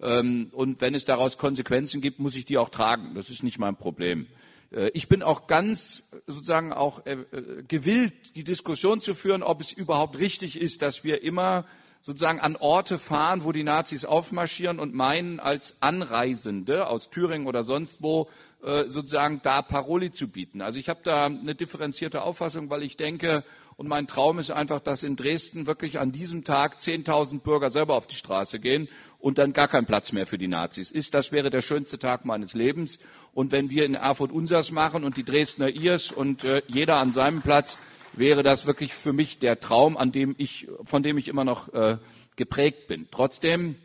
Ähm, und wenn es daraus Konsequenzen gibt, muss ich die auch tragen. Das ist nicht mein Problem. Äh, ich bin auch ganz sozusagen auch äh, äh, gewillt, die Diskussion zu führen, ob es überhaupt richtig ist, dass wir immer sozusagen an Orte fahren, wo die Nazis aufmarschieren und meinen, als Anreisende aus Thüringen oder sonst wo sozusagen da Paroli zu bieten. Also ich habe da eine differenzierte Auffassung, weil ich denke, und mein Traum ist einfach, dass in Dresden wirklich an diesem Tag 10.000 Bürger selber auf die Straße gehen und dann gar kein Platz mehr für die Nazis ist. Das wäre der schönste Tag meines Lebens. Und wenn wir in Erfurt unsers machen und die Dresdner ihrs und äh, jeder an seinem Platz, wäre das wirklich für mich der Traum, an dem ich, von dem ich immer noch äh, geprägt bin. Trotzdem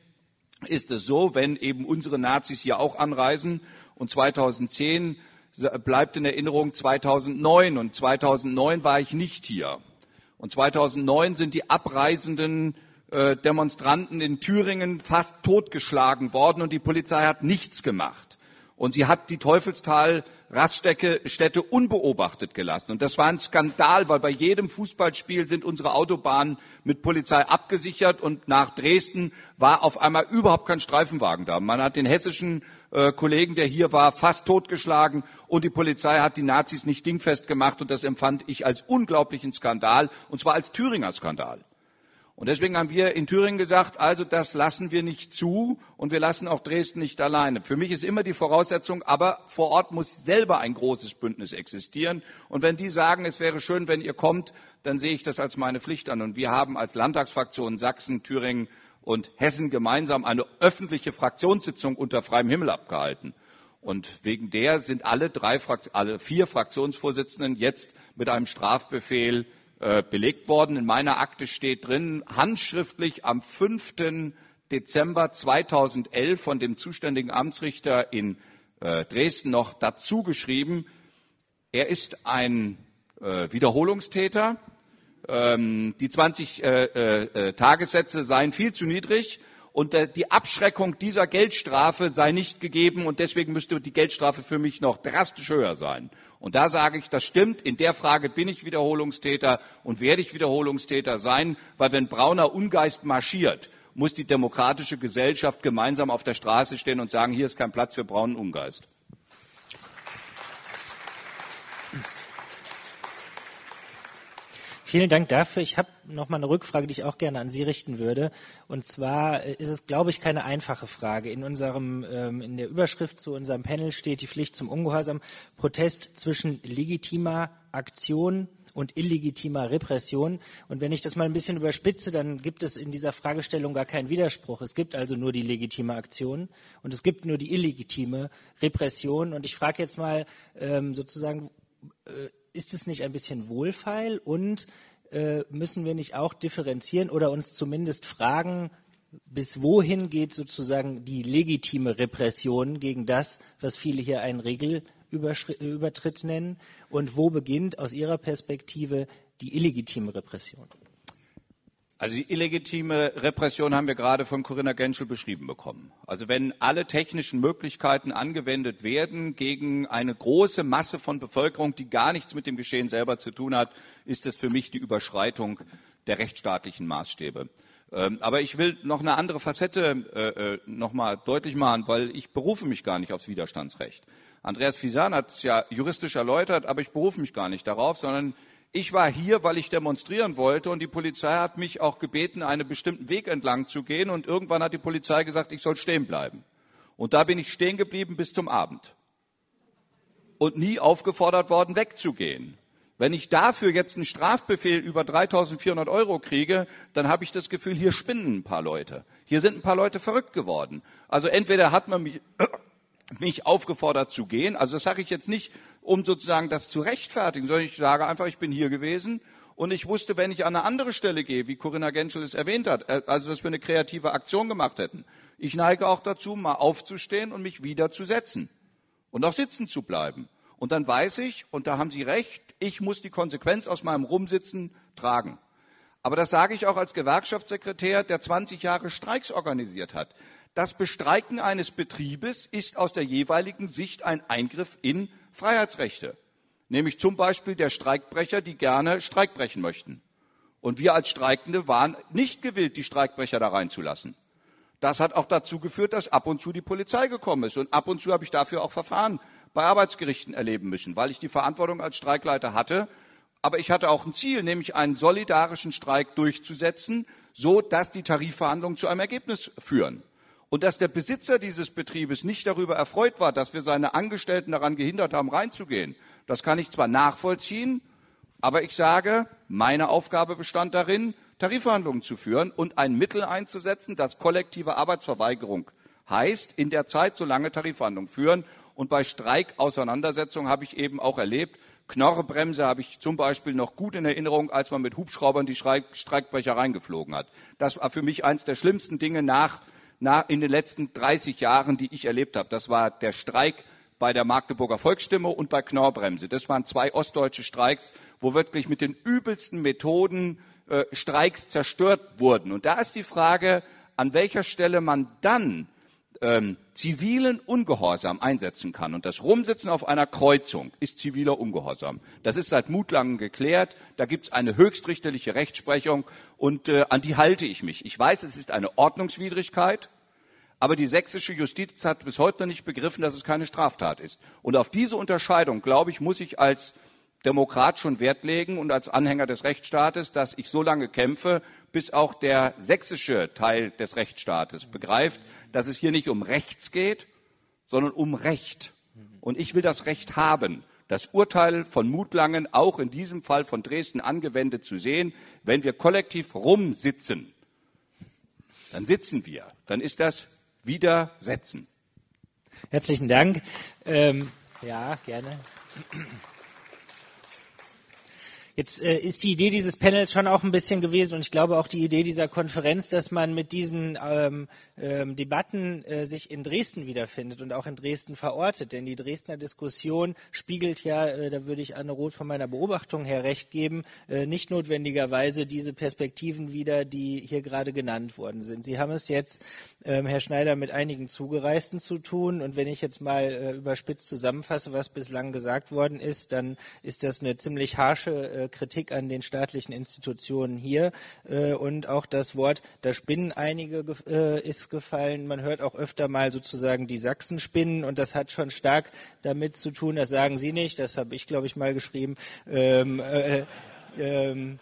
ist es so, wenn eben unsere Nazis hier auch anreisen und 2010 bleibt in Erinnerung 2009 und 2009 war ich nicht hier. Und 2009 sind die abreisenden äh, Demonstranten in Thüringen fast totgeschlagen worden und die Polizei hat nichts gemacht. Und sie hat die Teufelstal Raststätte unbeobachtet gelassen. Und das war ein Skandal, weil bei jedem Fußballspiel sind unsere Autobahnen mit Polizei abgesichert und nach Dresden war auf einmal überhaupt kein Streifenwagen da. Man hat den hessischen äh, Kollegen, der hier war, fast totgeschlagen und die Polizei hat die Nazis nicht dingfest gemacht und das empfand ich als unglaublichen Skandal und zwar als Thüringer Skandal. Und deswegen haben wir in Thüringen gesagt, also das lassen wir nicht zu und wir lassen auch Dresden nicht alleine. Für mich ist immer die Voraussetzung, aber vor Ort muss selber ein großes Bündnis existieren. Und wenn die sagen, es wäre schön, wenn ihr kommt, dann sehe ich das als meine Pflicht an. Und wir haben als Landtagsfraktion Sachsen, Thüringen und Hessen gemeinsam eine öffentliche Fraktionssitzung unter freiem Himmel abgehalten. Und wegen der sind alle drei, alle vier Fraktionsvorsitzenden jetzt mit einem Strafbefehl äh, belegt worden. In meiner Akte steht drin, handschriftlich am 5. Dezember 2011 von dem zuständigen Amtsrichter in äh, Dresden noch dazu geschrieben, er ist ein äh, Wiederholungstäter. Ähm, die 20 äh, äh, Tagessätze seien viel zu niedrig und äh, die Abschreckung dieser Geldstrafe sei nicht gegeben und deswegen müsste die Geldstrafe für mich noch drastisch höher sein. Und da sage ich, das stimmt, in der Frage bin ich Wiederholungstäter und werde ich Wiederholungstäter sein, weil wenn brauner Ungeist marschiert, muss die demokratische Gesellschaft gemeinsam auf der Straße stehen und sagen, hier ist kein Platz für braunen Ungeist. Vielen Dank dafür. Ich habe noch mal eine Rückfrage, die ich auch gerne an Sie richten würde. Und zwar äh, ist es, glaube ich, keine einfache Frage. In unserem, ähm, in der Überschrift zu unserem Panel steht die Pflicht zum Ungehorsam, Protest zwischen legitimer Aktion und illegitimer Repression. Und wenn ich das mal ein bisschen überspitze, dann gibt es in dieser Fragestellung gar keinen Widerspruch. Es gibt also nur die legitime Aktion und es gibt nur die illegitime Repression. Und ich frage jetzt mal ähm, sozusagen, äh, ist es nicht ein bisschen wohlfeil und äh, müssen wir nicht auch differenzieren oder uns zumindest fragen, bis wohin geht sozusagen die legitime Repression gegen das, was viele hier einen Regelübertritt nennen und wo beginnt aus Ihrer Perspektive die illegitime Repression? Also die illegitime Repression haben wir gerade von Corinna Genschel beschrieben bekommen. Also wenn alle technischen Möglichkeiten angewendet werden gegen eine große Masse von Bevölkerung, die gar nichts mit dem Geschehen selber zu tun hat, ist es für mich die Überschreitung der rechtsstaatlichen Maßstäbe. Ähm, aber ich will noch eine andere Facette äh, äh, noch mal deutlich machen, weil ich berufe mich gar nicht aufs Widerstandsrecht. Andreas Fisan hat es ja juristisch erläutert, aber ich berufe mich gar nicht darauf, sondern ich war hier, weil ich demonstrieren wollte und die Polizei hat mich auch gebeten, einen bestimmten Weg entlang zu gehen und irgendwann hat die Polizei gesagt, ich soll stehen bleiben. Und da bin ich stehen geblieben bis zum Abend und nie aufgefordert worden, wegzugehen. Wenn ich dafür jetzt einen Strafbefehl über 3.400 Euro kriege, dann habe ich das Gefühl, hier spinnen ein paar Leute. Hier sind ein paar Leute verrückt geworden. Also entweder hat man mich, mich aufgefordert zu gehen, also das sage ich jetzt nicht, um sozusagen das zu rechtfertigen, sondern ich sage einfach, ich bin hier gewesen und ich wusste, wenn ich an eine andere Stelle gehe, wie Corinna Genschel es erwähnt hat, äh, also dass wir eine kreative Aktion gemacht hätten. Ich neige auch dazu, mal aufzustehen und mich wieder zu setzen und auch sitzen zu bleiben. Und dann weiß ich, und da haben Sie recht, ich muss die Konsequenz aus meinem Rumsitzen tragen. Aber das sage ich auch als Gewerkschaftssekretär, der 20 Jahre Streiks organisiert hat. Das Bestreiken eines Betriebes ist aus der jeweiligen Sicht ein Eingriff in Freiheitsrechte, nämlich zum Beispiel der Streikbrecher, die gerne Streik brechen möchten. Und wir als Streikende waren nicht gewillt, die Streikbrecher da reinzulassen. Das hat auch dazu geführt, dass ab und zu die Polizei gekommen ist. Und ab und zu habe ich dafür auch Verfahren bei Arbeitsgerichten erleben müssen, weil ich die Verantwortung als Streikleiter hatte. Aber ich hatte auch ein Ziel, nämlich einen solidarischen Streik durchzusetzen, so dass die Tarifverhandlungen zu einem Ergebnis führen und dass der Besitzer dieses Betriebes nicht darüber erfreut war, dass wir seine Angestellten daran gehindert haben, reinzugehen, das kann ich zwar nachvollziehen, aber ich sage, meine Aufgabe bestand darin, Tarifverhandlungen zu führen und ein Mittel einzusetzen, das kollektive Arbeitsverweigerung heißt, in der Zeit so lange Tarifverhandlungen führen. Und bei Streikauseinandersetzungen habe ich eben auch erlebt, Knorrbremse habe ich zum Beispiel noch gut in Erinnerung, als man mit Hubschraubern die Streik Streikbrecher reingeflogen hat. Das war für mich eines der schlimmsten Dinge nach in den letzten 30 Jahren, die ich erlebt habe. Das war der Streik bei der Magdeburger Volksstimme und bei Knorrbremse. Das waren zwei ostdeutsche Streiks, wo wirklich mit den übelsten Methoden äh, Streiks zerstört wurden. Und da ist die Frage, an welcher Stelle man dann ähm, zivilen Ungehorsam einsetzen kann. Und das Rumsitzen auf einer Kreuzung ist ziviler Ungehorsam. Das ist seit Mutlangen geklärt. Da gibt es eine höchstrichterliche Rechtsprechung und äh, an die halte ich mich. Ich weiß, es ist eine Ordnungswidrigkeit, aber die sächsische Justiz hat bis heute noch nicht begriffen, dass es keine Straftat ist. Und auf diese Unterscheidung, glaube ich, muss ich als Demokrat schon Wert legen und als Anhänger des Rechtsstaates, dass ich so lange kämpfe, bis auch der sächsische Teil des Rechtsstaates begreift, dass es hier nicht um Rechts geht, sondern um Recht. Und ich will das Recht haben, das Urteil von Mutlangen auch in diesem Fall von Dresden angewendet zu sehen. Wenn wir kollektiv rumsitzen, dann sitzen wir. Dann ist das Widersetzen. Herzlichen Dank. Ähm, ja, gerne. Jetzt äh, ist die Idee dieses Panels schon auch ein bisschen gewesen und ich glaube auch die Idee dieser Konferenz, dass man mit diesen ähm, ähm, Debatten äh, sich in Dresden wiederfindet und auch in Dresden verortet. Denn die Dresdner Diskussion spiegelt ja, äh, da würde ich Anne Roth von meiner Beobachtung her recht geben, äh, nicht notwendigerweise diese Perspektiven wieder, die hier gerade genannt worden sind. Sie haben es jetzt, ähm, Herr Schneider, mit einigen Zugereisten zu tun und wenn ich jetzt mal äh, überspitzt zusammenfasse, was bislang gesagt worden ist, dann ist das eine ziemlich harsche äh, Kritik an den staatlichen Institutionen hier äh, und auch das Wort, da spinnen einige äh, ist gefallen. Man hört auch öfter mal sozusagen die Sachsen spinnen und das hat schon stark damit zu tun, das sagen Sie nicht, das habe ich, glaube ich, mal geschrieben. Ähm, äh, ähm,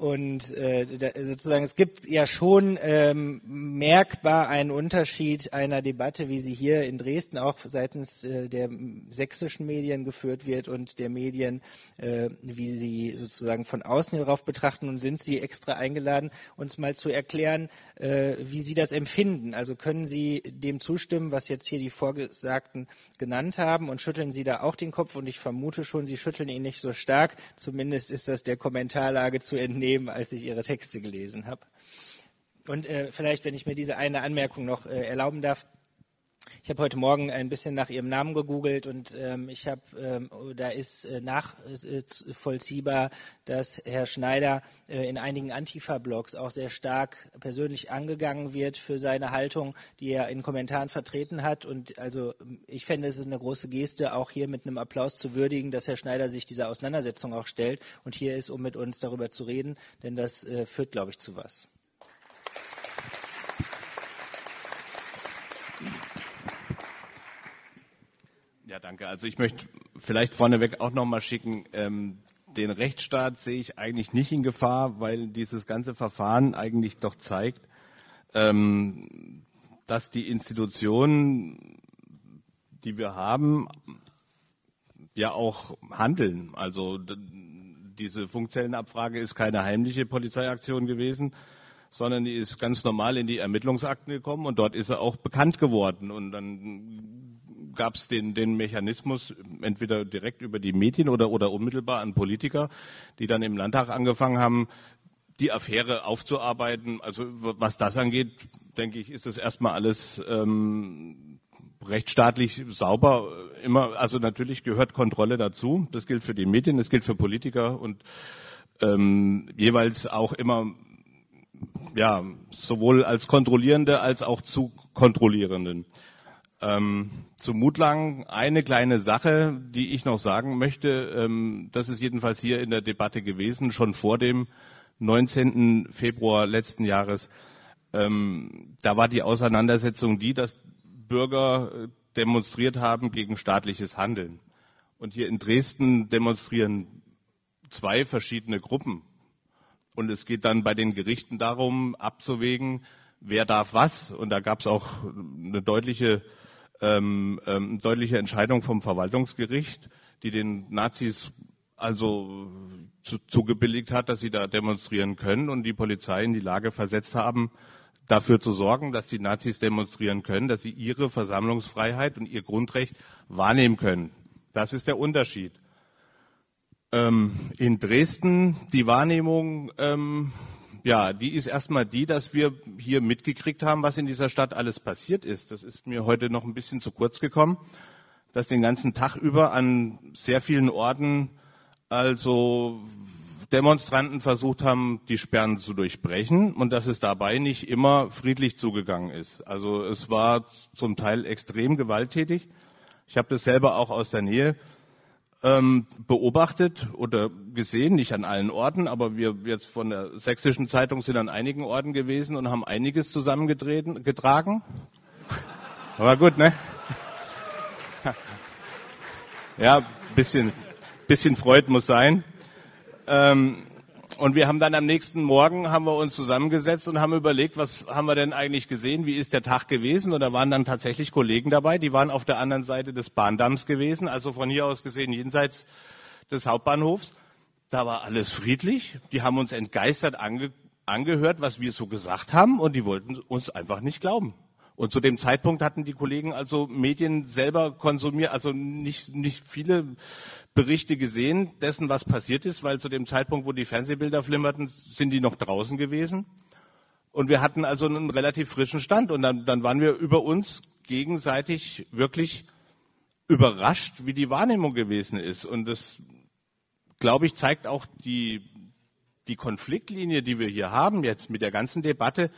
und äh, sozusagen, es gibt ja schon ähm, merkbar einen Unterschied einer Debatte, wie sie hier in Dresden auch seitens äh, der sächsischen Medien geführt wird und der Medien, äh, wie sie sozusagen von außen hierauf betrachten. Und sind Sie extra eingeladen, uns mal zu erklären, äh, wie Sie das empfinden? Also können Sie dem zustimmen, was jetzt hier die Vorgesagten genannt haben und schütteln Sie da auch den Kopf? Und ich vermute schon, Sie schütteln ihn nicht so stark. Zumindest ist das der Kommentarlage zu entnehmen gegeben, als ich Ihre Texte gelesen habe. Und äh, vielleicht, wenn ich mir diese eine Anmerkung noch äh, erlauben darf, ich habe heute Morgen ein bisschen nach Ihrem Namen gegoogelt und ähm, ich habe, ähm, da ist äh, nachvollziehbar, äh, dass Herr Schneider äh, in einigen Antifa-Blogs auch sehr stark persönlich angegangen wird für seine Haltung, die er in Kommentaren vertreten hat. Und also ich fände es ist eine große Geste, auch hier mit einem Applaus zu würdigen, dass Herr Schneider sich dieser Auseinandersetzung auch stellt und hier ist, um mit uns darüber zu reden, denn das äh, führt, glaube ich, zu was. Ja, danke. Also ich möchte vielleicht vorneweg auch nochmal schicken, ähm, den Rechtsstaat sehe ich eigentlich nicht in Gefahr, weil dieses ganze Verfahren eigentlich doch zeigt, ähm, dass die Institutionen, die wir haben, ja auch handeln. Also diese Funkzellenabfrage ist keine heimliche Polizeiaktion gewesen, sondern die ist ganz normal in die Ermittlungsakten gekommen und dort ist er auch bekannt geworden. Und dann gab es den, den Mechanismus entweder direkt über die Medien oder, oder unmittelbar an Politiker, die dann im Landtag angefangen haben, die Affäre aufzuarbeiten. Also was das angeht, denke ich, ist das erstmal alles ähm, rechtsstaatlich sauber. Immer, also natürlich gehört Kontrolle dazu. Das gilt für die Medien, das gilt für Politiker und ähm, jeweils auch immer ja sowohl als Kontrollierende als auch zu Kontrollierenden. Ähm, zu Mutlang eine kleine Sache, die ich noch sagen möchte. Ähm, das ist jedenfalls hier in der Debatte gewesen, schon vor dem 19. Februar letzten Jahres. Ähm, da war die Auseinandersetzung die, dass Bürger äh, demonstriert haben gegen staatliches Handeln. Und hier in Dresden demonstrieren zwei verschiedene Gruppen. Und es geht dann bei den Gerichten darum, abzuwägen, wer darf was. Und da gab es auch eine deutliche ähm, ähm, deutliche Entscheidung vom Verwaltungsgericht, die den Nazis also zu, zugebilligt hat, dass sie da demonstrieren können und die Polizei in die Lage versetzt haben, dafür zu sorgen, dass die Nazis demonstrieren können, dass sie ihre Versammlungsfreiheit und ihr Grundrecht wahrnehmen können. Das ist der Unterschied. Ähm, in Dresden die Wahrnehmung, ähm, ja, die ist erstmal die, dass wir hier mitgekriegt haben, was in dieser Stadt alles passiert ist. Das ist mir heute noch ein bisschen zu kurz gekommen, dass den ganzen Tag über an sehr vielen Orten also Demonstranten versucht haben, die Sperren zu durchbrechen und dass es dabei nicht immer friedlich zugegangen ist. Also es war zum Teil extrem gewalttätig. Ich habe das selber auch aus der Nähe ähm, beobachtet oder gesehen, nicht an allen Orten, aber wir jetzt von der sächsischen Zeitung sind an einigen Orten gewesen und haben einiges zusammengetragen. Aber gut, ne? Ja, bisschen, bisschen Freude muss sein. Ähm, und wir haben dann am nächsten Morgen haben wir uns zusammengesetzt und haben überlegt, was haben wir denn eigentlich gesehen, wie ist der Tag gewesen? Und da waren dann tatsächlich Kollegen dabei, die waren auf der anderen Seite des Bahndamms gewesen, also von hier aus gesehen jenseits des Hauptbahnhofs. Da war alles friedlich. Die haben uns entgeistert ange angehört, was wir so gesagt haben und die wollten uns einfach nicht glauben. Und zu dem Zeitpunkt hatten die Kollegen also Medien selber konsumiert, also nicht, nicht viele Berichte gesehen dessen, was passiert ist, weil zu dem Zeitpunkt, wo die Fernsehbilder flimmerten, sind die noch draußen gewesen. Und wir hatten also einen relativ frischen Stand. Und dann, dann waren wir über uns gegenseitig wirklich überrascht, wie die Wahrnehmung gewesen ist. Und das, glaube ich, zeigt auch die, die Konfliktlinie, die wir hier haben jetzt mit der ganzen Debatte,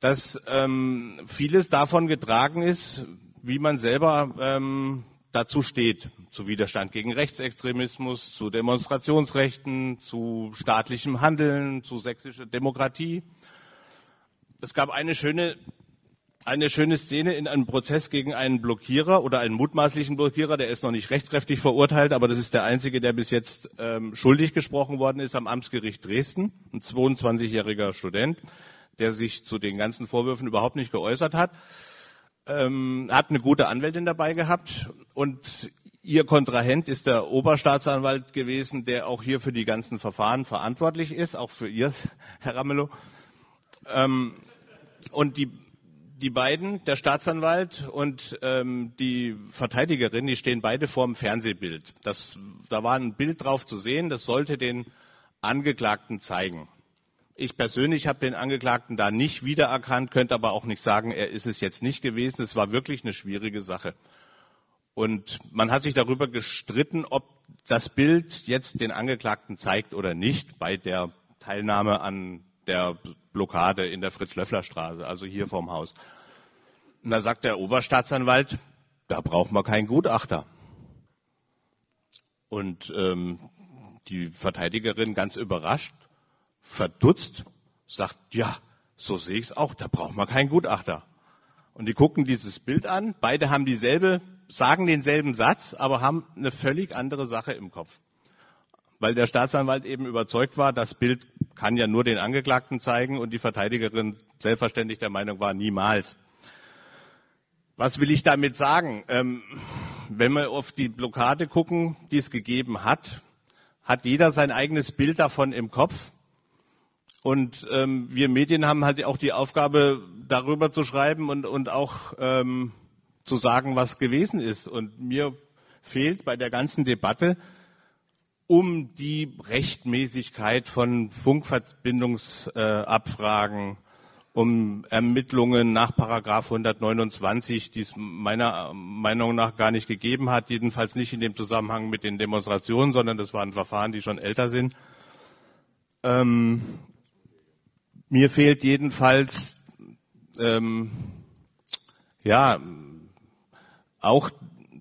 dass ähm, vieles davon getragen ist, wie man selber ähm, dazu steht, zu Widerstand gegen Rechtsextremismus, zu Demonstrationsrechten, zu staatlichem Handeln, zu sächsischer Demokratie. Es gab eine schöne, eine schöne Szene in einem Prozess gegen einen Blockierer oder einen mutmaßlichen Blockierer, der ist noch nicht rechtskräftig verurteilt, aber das ist der einzige, der bis jetzt ähm, schuldig gesprochen worden ist am Amtsgericht Dresden, ein 22-jähriger Student der sich zu den ganzen Vorwürfen überhaupt nicht geäußert hat. Ähm, hat eine gute Anwältin dabei gehabt und ihr Kontrahent ist der Oberstaatsanwalt gewesen, der auch hier für die ganzen Verfahren verantwortlich ist, auch für ihr, Herr Ramelow. Ähm, und die, die beiden, der Staatsanwalt und ähm, die Verteidigerin, die stehen beide vorm Fernsehbild. Das, da war ein Bild drauf zu sehen, das sollte den Angeklagten zeigen. Ich persönlich habe den Angeklagten da nicht wiedererkannt, könnte aber auch nicht sagen, er ist es jetzt nicht gewesen. Es war wirklich eine schwierige Sache. Und man hat sich darüber gestritten, ob das Bild jetzt den Angeklagten zeigt oder nicht bei der Teilnahme an der Blockade in der Fritz-Löffler-Straße, also hier vorm Haus. Und da sagt der Oberstaatsanwalt, da braucht man keinen Gutachter. Und ähm, die Verteidigerin ganz überrascht, verdutzt, sagt, ja, so sehe ich es auch, da braucht man keinen Gutachter. Und die gucken dieses Bild an, beide haben dieselbe, sagen denselben Satz, aber haben eine völlig andere Sache im Kopf. Weil der Staatsanwalt eben überzeugt war, das Bild kann ja nur den Angeklagten zeigen und die Verteidigerin selbstverständlich der Meinung war, niemals. Was will ich damit sagen? Ähm, wenn wir auf die Blockade gucken, die es gegeben hat, hat jeder sein eigenes Bild davon im Kopf und ähm, wir Medien haben halt auch die Aufgabe, darüber zu schreiben und, und auch ähm, zu sagen, was gewesen ist. Und mir fehlt bei der ganzen Debatte um die Rechtmäßigkeit von Funkverbindungsabfragen, äh, um Ermittlungen nach Paragraph 129, die es meiner Meinung nach gar nicht gegeben hat, jedenfalls nicht in dem Zusammenhang mit den Demonstrationen, sondern das waren Verfahren, die schon älter sind. Ähm, mir fehlt jedenfalls ähm, ja auch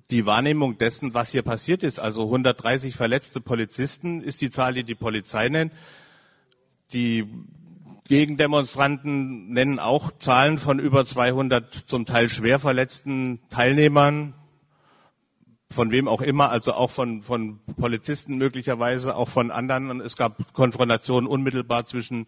die Wahrnehmung dessen, was hier passiert ist. Also 130 verletzte Polizisten ist die Zahl, die die Polizei nennt. Die Gegendemonstranten nennen auch Zahlen von über 200 zum Teil schwer verletzten Teilnehmern, von wem auch immer, also auch von, von Polizisten möglicherweise, auch von anderen. Es gab Konfrontationen unmittelbar zwischen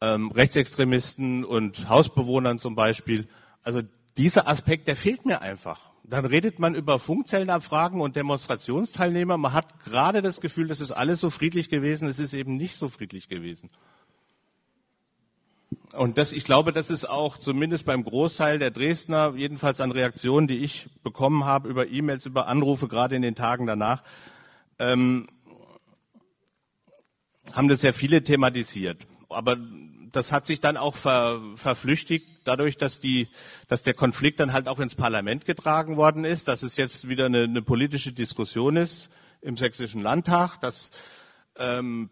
ähm, Rechtsextremisten und Hausbewohnern zum Beispiel. Also dieser Aspekt, der fehlt mir einfach. dann redet man über Funkzellenabfragen und Demonstrationsteilnehmer. Man hat gerade das Gefühl, das ist alles so friedlich gewesen. Es ist eben nicht so friedlich gewesen. Und das, ich glaube, das ist auch zumindest beim Großteil der Dresdner, jedenfalls an Reaktionen, die ich bekommen habe über E-Mails, über Anrufe, gerade in den Tagen danach, ähm, haben das sehr viele thematisiert. Aber das hat sich dann auch ver, verflüchtigt dadurch, dass die, dass der Konflikt dann halt auch ins Parlament getragen worden ist, dass es jetzt wieder eine, eine politische Diskussion ist im sächsischen Landtag, dass ähm,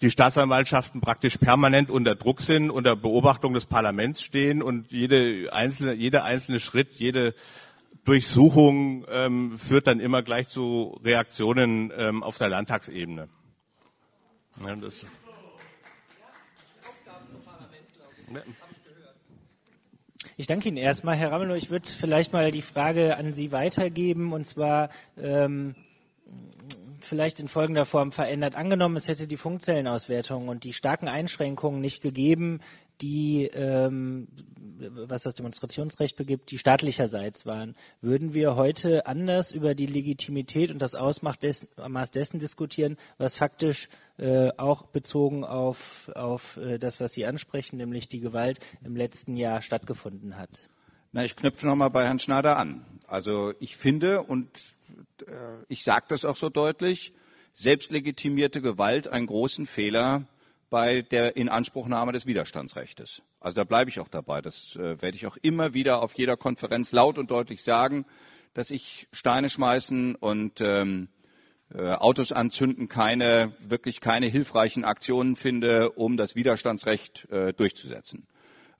die Staatsanwaltschaften praktisch permanent unter Druck sind, unter Beobachtung des Parlaments stehen und jede einzelne, jeder einzelne Schritt, jede Durchsuchung ähm, führt dann immer gleich zu Reaktionen ähm, auf der Landtagsebene. Ja, das ich danke Ihnen erstmal, Herr Ramelow. Ich würde vielleicht mal die Frage an Sie weitergeben und zwar ähm, vielleicht in folgender Form verändert. Angenommen, es hätte die Funkzellenauswertung und die starken Einschränkungen nicht gegeben, die, ähm, was das Demonstrationsrecht begibt, die staatlicherseits waren. Würden wir heute anders über die Legitimität und das Ausmaß dessen, diskutieren, was faktisch äh, auch bezogen auf, auf äh, das, was Sie ansprechen, nämlich die Gewalt im letzten Jahr stattgefunden hat? Na, ich knüpfe nochmal bei Herrn Schneider an. Also ich finde, und äh, ich sage das auch so deutlich, selbstlegitimierte Gewalt einen großen Fehler bei der Inanspruchnahme des Widerstandsrechts. Also da bleibe ich auch dabei. Das äh, werde ich auch immer wieder auf jeder Konferenz laut und deutlich sagen, dass ich Steine schmeißen und ähm, äh, Autos anzünden keine wirklich keine hilfreichen Aktionen finde, um das Widerstandsrecht äh, durchzusetzen.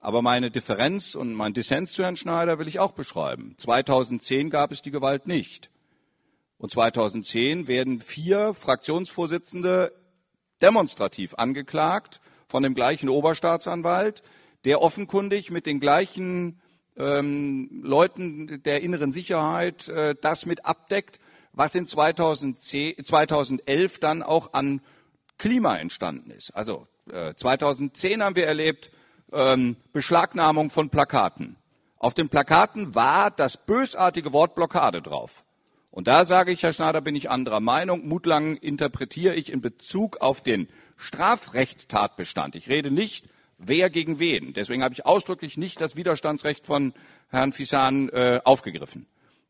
Aber meine Differenz und mein Dissens zu Herrn Schneider will ich auch beschreiben. 2010 gab es die Gewalt nicht. Und 2010 werden vier Fraktionsvorsitzende demonstrativ angeklagt von dem gleichen Oberstaatsanwalt, der offenkundig mit den gleichen ähm, Leuten der inneren Sicherheit äh, das mit abdeckt, was in 2010, 2011 dann auch an Klima entstanden ist. Also äh, 2010 haben wir erlebt ähm, Beschlagnahmung von Plakaten. Auf den Plakaten war das bösartige Wort Blockade drauf. Und da sage ich, Herr Schneider, bin ich anderer Meinung. Mutlang interpretiere ich in Bezug auf den Strafrechtstatbestand. Ich rede nicht, wer gegen wen. Deswegen habe ich ausdrücklich nicht das Widerstandsrecht von Herrn Fisan äh, aufgegriffen.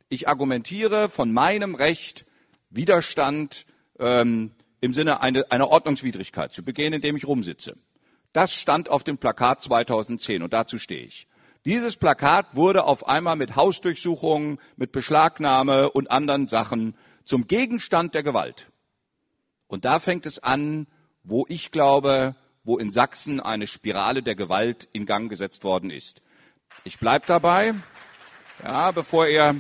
Ich argumentiere von meinem Recht, Widerstand ähm, im Sinne eine, einer Ordnungswidrigkeit zu begehen, indem ich rumsitze. Das stand auf dem Plakat 2010 und dazu stehe ich. Dieses Plakat wurde auf einmal mit Hausdurchsuchungen, mit Beschlagnahme und anderen Sachen zum Gegenstand der Gewalt. Und da fängt es an, wo ich glaube, wo in Sachsen eine Spirale der Gewalt in Gang gesetzt worden ist. Ich bleib dabei, ja, bevor er,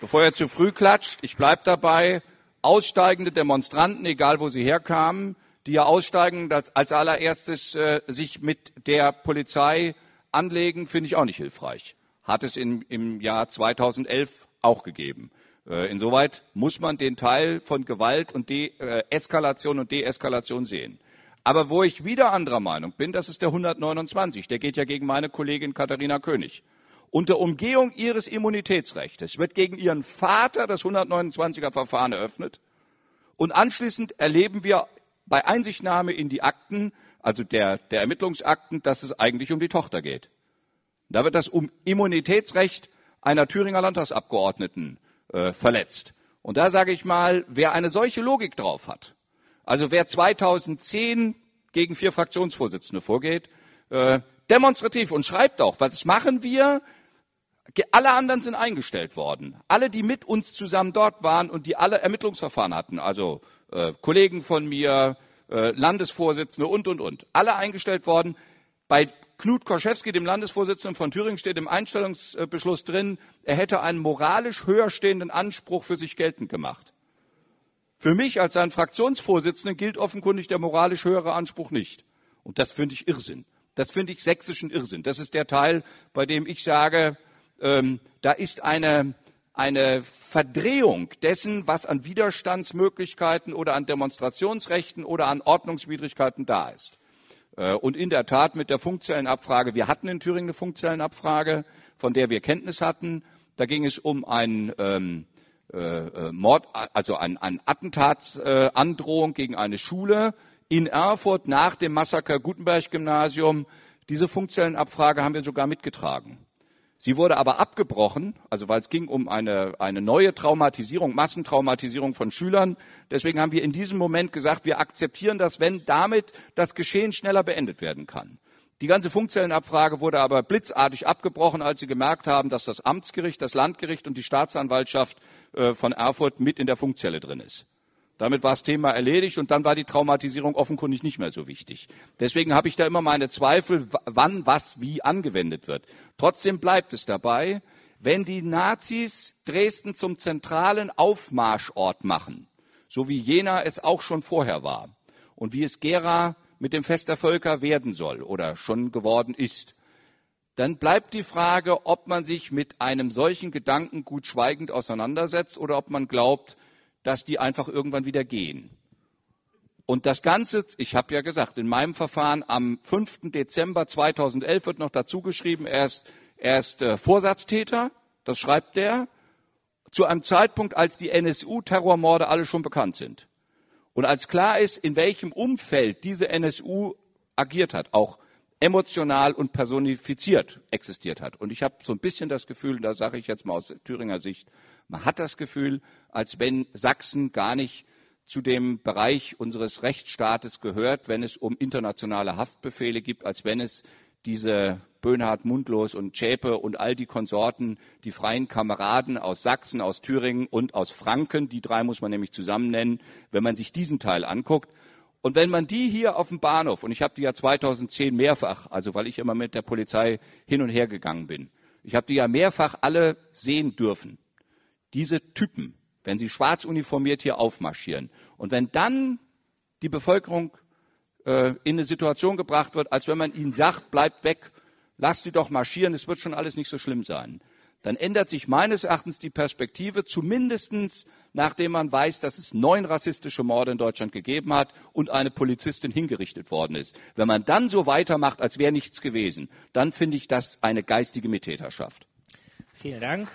bevor er zu früh klatscht, ich bleib dabei, aussteigende Demonstranten, egal wo sie herkamen, die ja aussteigen, als allererstes äh, sich mit der Polizei anlegen, finde ich auch nicht hilfreich. Hat es in, im Jahr 2011 auch gegeben. Äh, insoweit muss man den Teil von Gewalt und De äh, Eskalation und Deeskalation sehen. Aber wo ich wieder anderer Meinung bin, das ist der 129. Der geht ja gegen meine Kollegin Katharina König. Unter Umgehung ihres Immunitätsrechts wird gegen ihren Vater das 129er Verfahren eröffnet. Und anschließend erleben wir bei Einsichtnahme in die Akten, also der, der Ermittlungsakten, dass es eigentlich um die Tochter geht. Da wird das um Immunitätsrecht einer Thüringer Landtagsabgeordneten äh, verletzt. Und da sage ich mal, wer eine solche Logik drauf hat, also wer 2010 gegen vier Fraktionsvorsitzende vorgeht, äh, demonstrativ und schreibt auch, was machen wir? Alle anderen sind eingestellt worden. Alle, die mit uns zusammen dort waren und die alle Ermittlungsverfahren hatten, also äh, Kollegen von mir, äh, Landesvorsitzende und, und, und. Alle eingestellt worden. Bei Knut Korschewski, dem Landesvorsitzenden von Thüringen, steht im Einstellungsbeschluss drin, er hätte einen moralisch höher stehenden Anspruch für sich geltend gemacht. Für mich als sein Fraktionsvorsitzenden gilt offenkundig der moralisch höhere Anspruch nicht. Und das finde ich Irrsinn. Das finde ich sächsischen Irrsinn. Das ist der Teil, bei dem ich sage, ähm, da ist eine, eine Verdrehung dessen, was an Widerstandsmöglichkeiten oder an Demonstrationsrechten oder an Ordnungswidrigkeiten da ist. Äh, und in der Tat mit der Funkzellenabfrage, wir hatten in Thüringen eine Funkzellenabfrage, von der wir Kenntnis hatten, Da ging es um ein ähm, äh, Mord, also ein, ein Attentatsandrohung äh, gegen eine Schule in Erfurt nach dem Massaker Gutenberg-Gymnasium. Diese funktionellen Abfrage haben wir sogar mitgetragen. Sie wurde aber abgebrochen, also weil es ging um eine, eine neue Traumatisierung, Massentraumatisierung von Schülern. Deswegen haben wir in diesem Moment gesagt, wir akzeptieren das, wenn damit das Geschehen schneller beendet werden kann. Die ganze Funkzellenabfrage wurde aber blitzartig abgebrochen, als sie gemerkt haben, dass das Amtsgericht, das Landgericht und die Staatsanwaltschaft äh, von Erfurt mit in der Funkzelle drin ist. Damit war das Thema erledigt und dann war die Traumatisierung offenkundig nicht mehr so wichtig. Deswegen habe ich da immer meine Zweifel, wann was wie angewendet wird. Trotzdem bleibt es dabei, wenn die Nazis Dresden zum zentralen Aufmarschort machen, so wie Jena es auch schon vorher war und wie es Gera mit dem Fest der Völker werden soll oder schon geworden ist, dann bleibt die Frage, ob man sich mit einem solchen Gedanken gut schweigend auseinandersetzt oder ob man glaubt, dass die einfach irgendwann wieder gehen. Und das Ganze, ich habe ja gesagt, in meinem Verfahren am 5. Dezember 2011 wird noch dazu geschrieben, er ist, er ist äh, Vorsatztäter, das schreibt der, zu einem Zeitpunkt, als die NSU-Terrormorde alle schon bekannt sind. Und als klar ist, in welchem Umfeld diese NSU agiert hat, auch emotional und personifiziert existiert hat. Und ich habe so ein bisschen das Gefühl, da sage ich jetzt mal aus Thüringer Sicht, man hat das Gefühl, als wenn Sachsen gar nicht zu dem Bereich unseres Rechtsstaates gehört, wenn es um internationale Haftbefehle gibt, als wenn es diese Böhnhardt, Mundlos und Zschäpe und all die Konsorten, die freien Kameraden aus Sachsen, aus Thüringen und aus Franken, die drei muss man nämlich zusammen nennen, wenn man sich diesen Teil anguckt. Und wenn man die hier auf dem Bahnhof, und ich habe die ja 2010 mehrfach, also weil ich immer mit der Polizei hin und her gegangen bin, ich habe die ja mehrfach alle sehen dürfen, diese Typen, wenn sie schwarz uniformiert hier aufmarschieren. Und wenn dann die Bevölkerung äh, in eine Situation gebracht wird, als wenn man ihnen sagt, bleibt weg lasst die doch marschieren, es wird schon alles nicht so schlimm sein. Dann ändert sich meines Erachtens die Perspektive, zumindestens nachdem man weiß, dass es neun rassistische Morde in Deutschland gegeben hat und eine Polizistin hingerichtet worden ist. Wenn man dann so weitermacht, als wäre nichts gewesen, dann finde ich das eine geistige Mittäterschaft. Vielen Dank.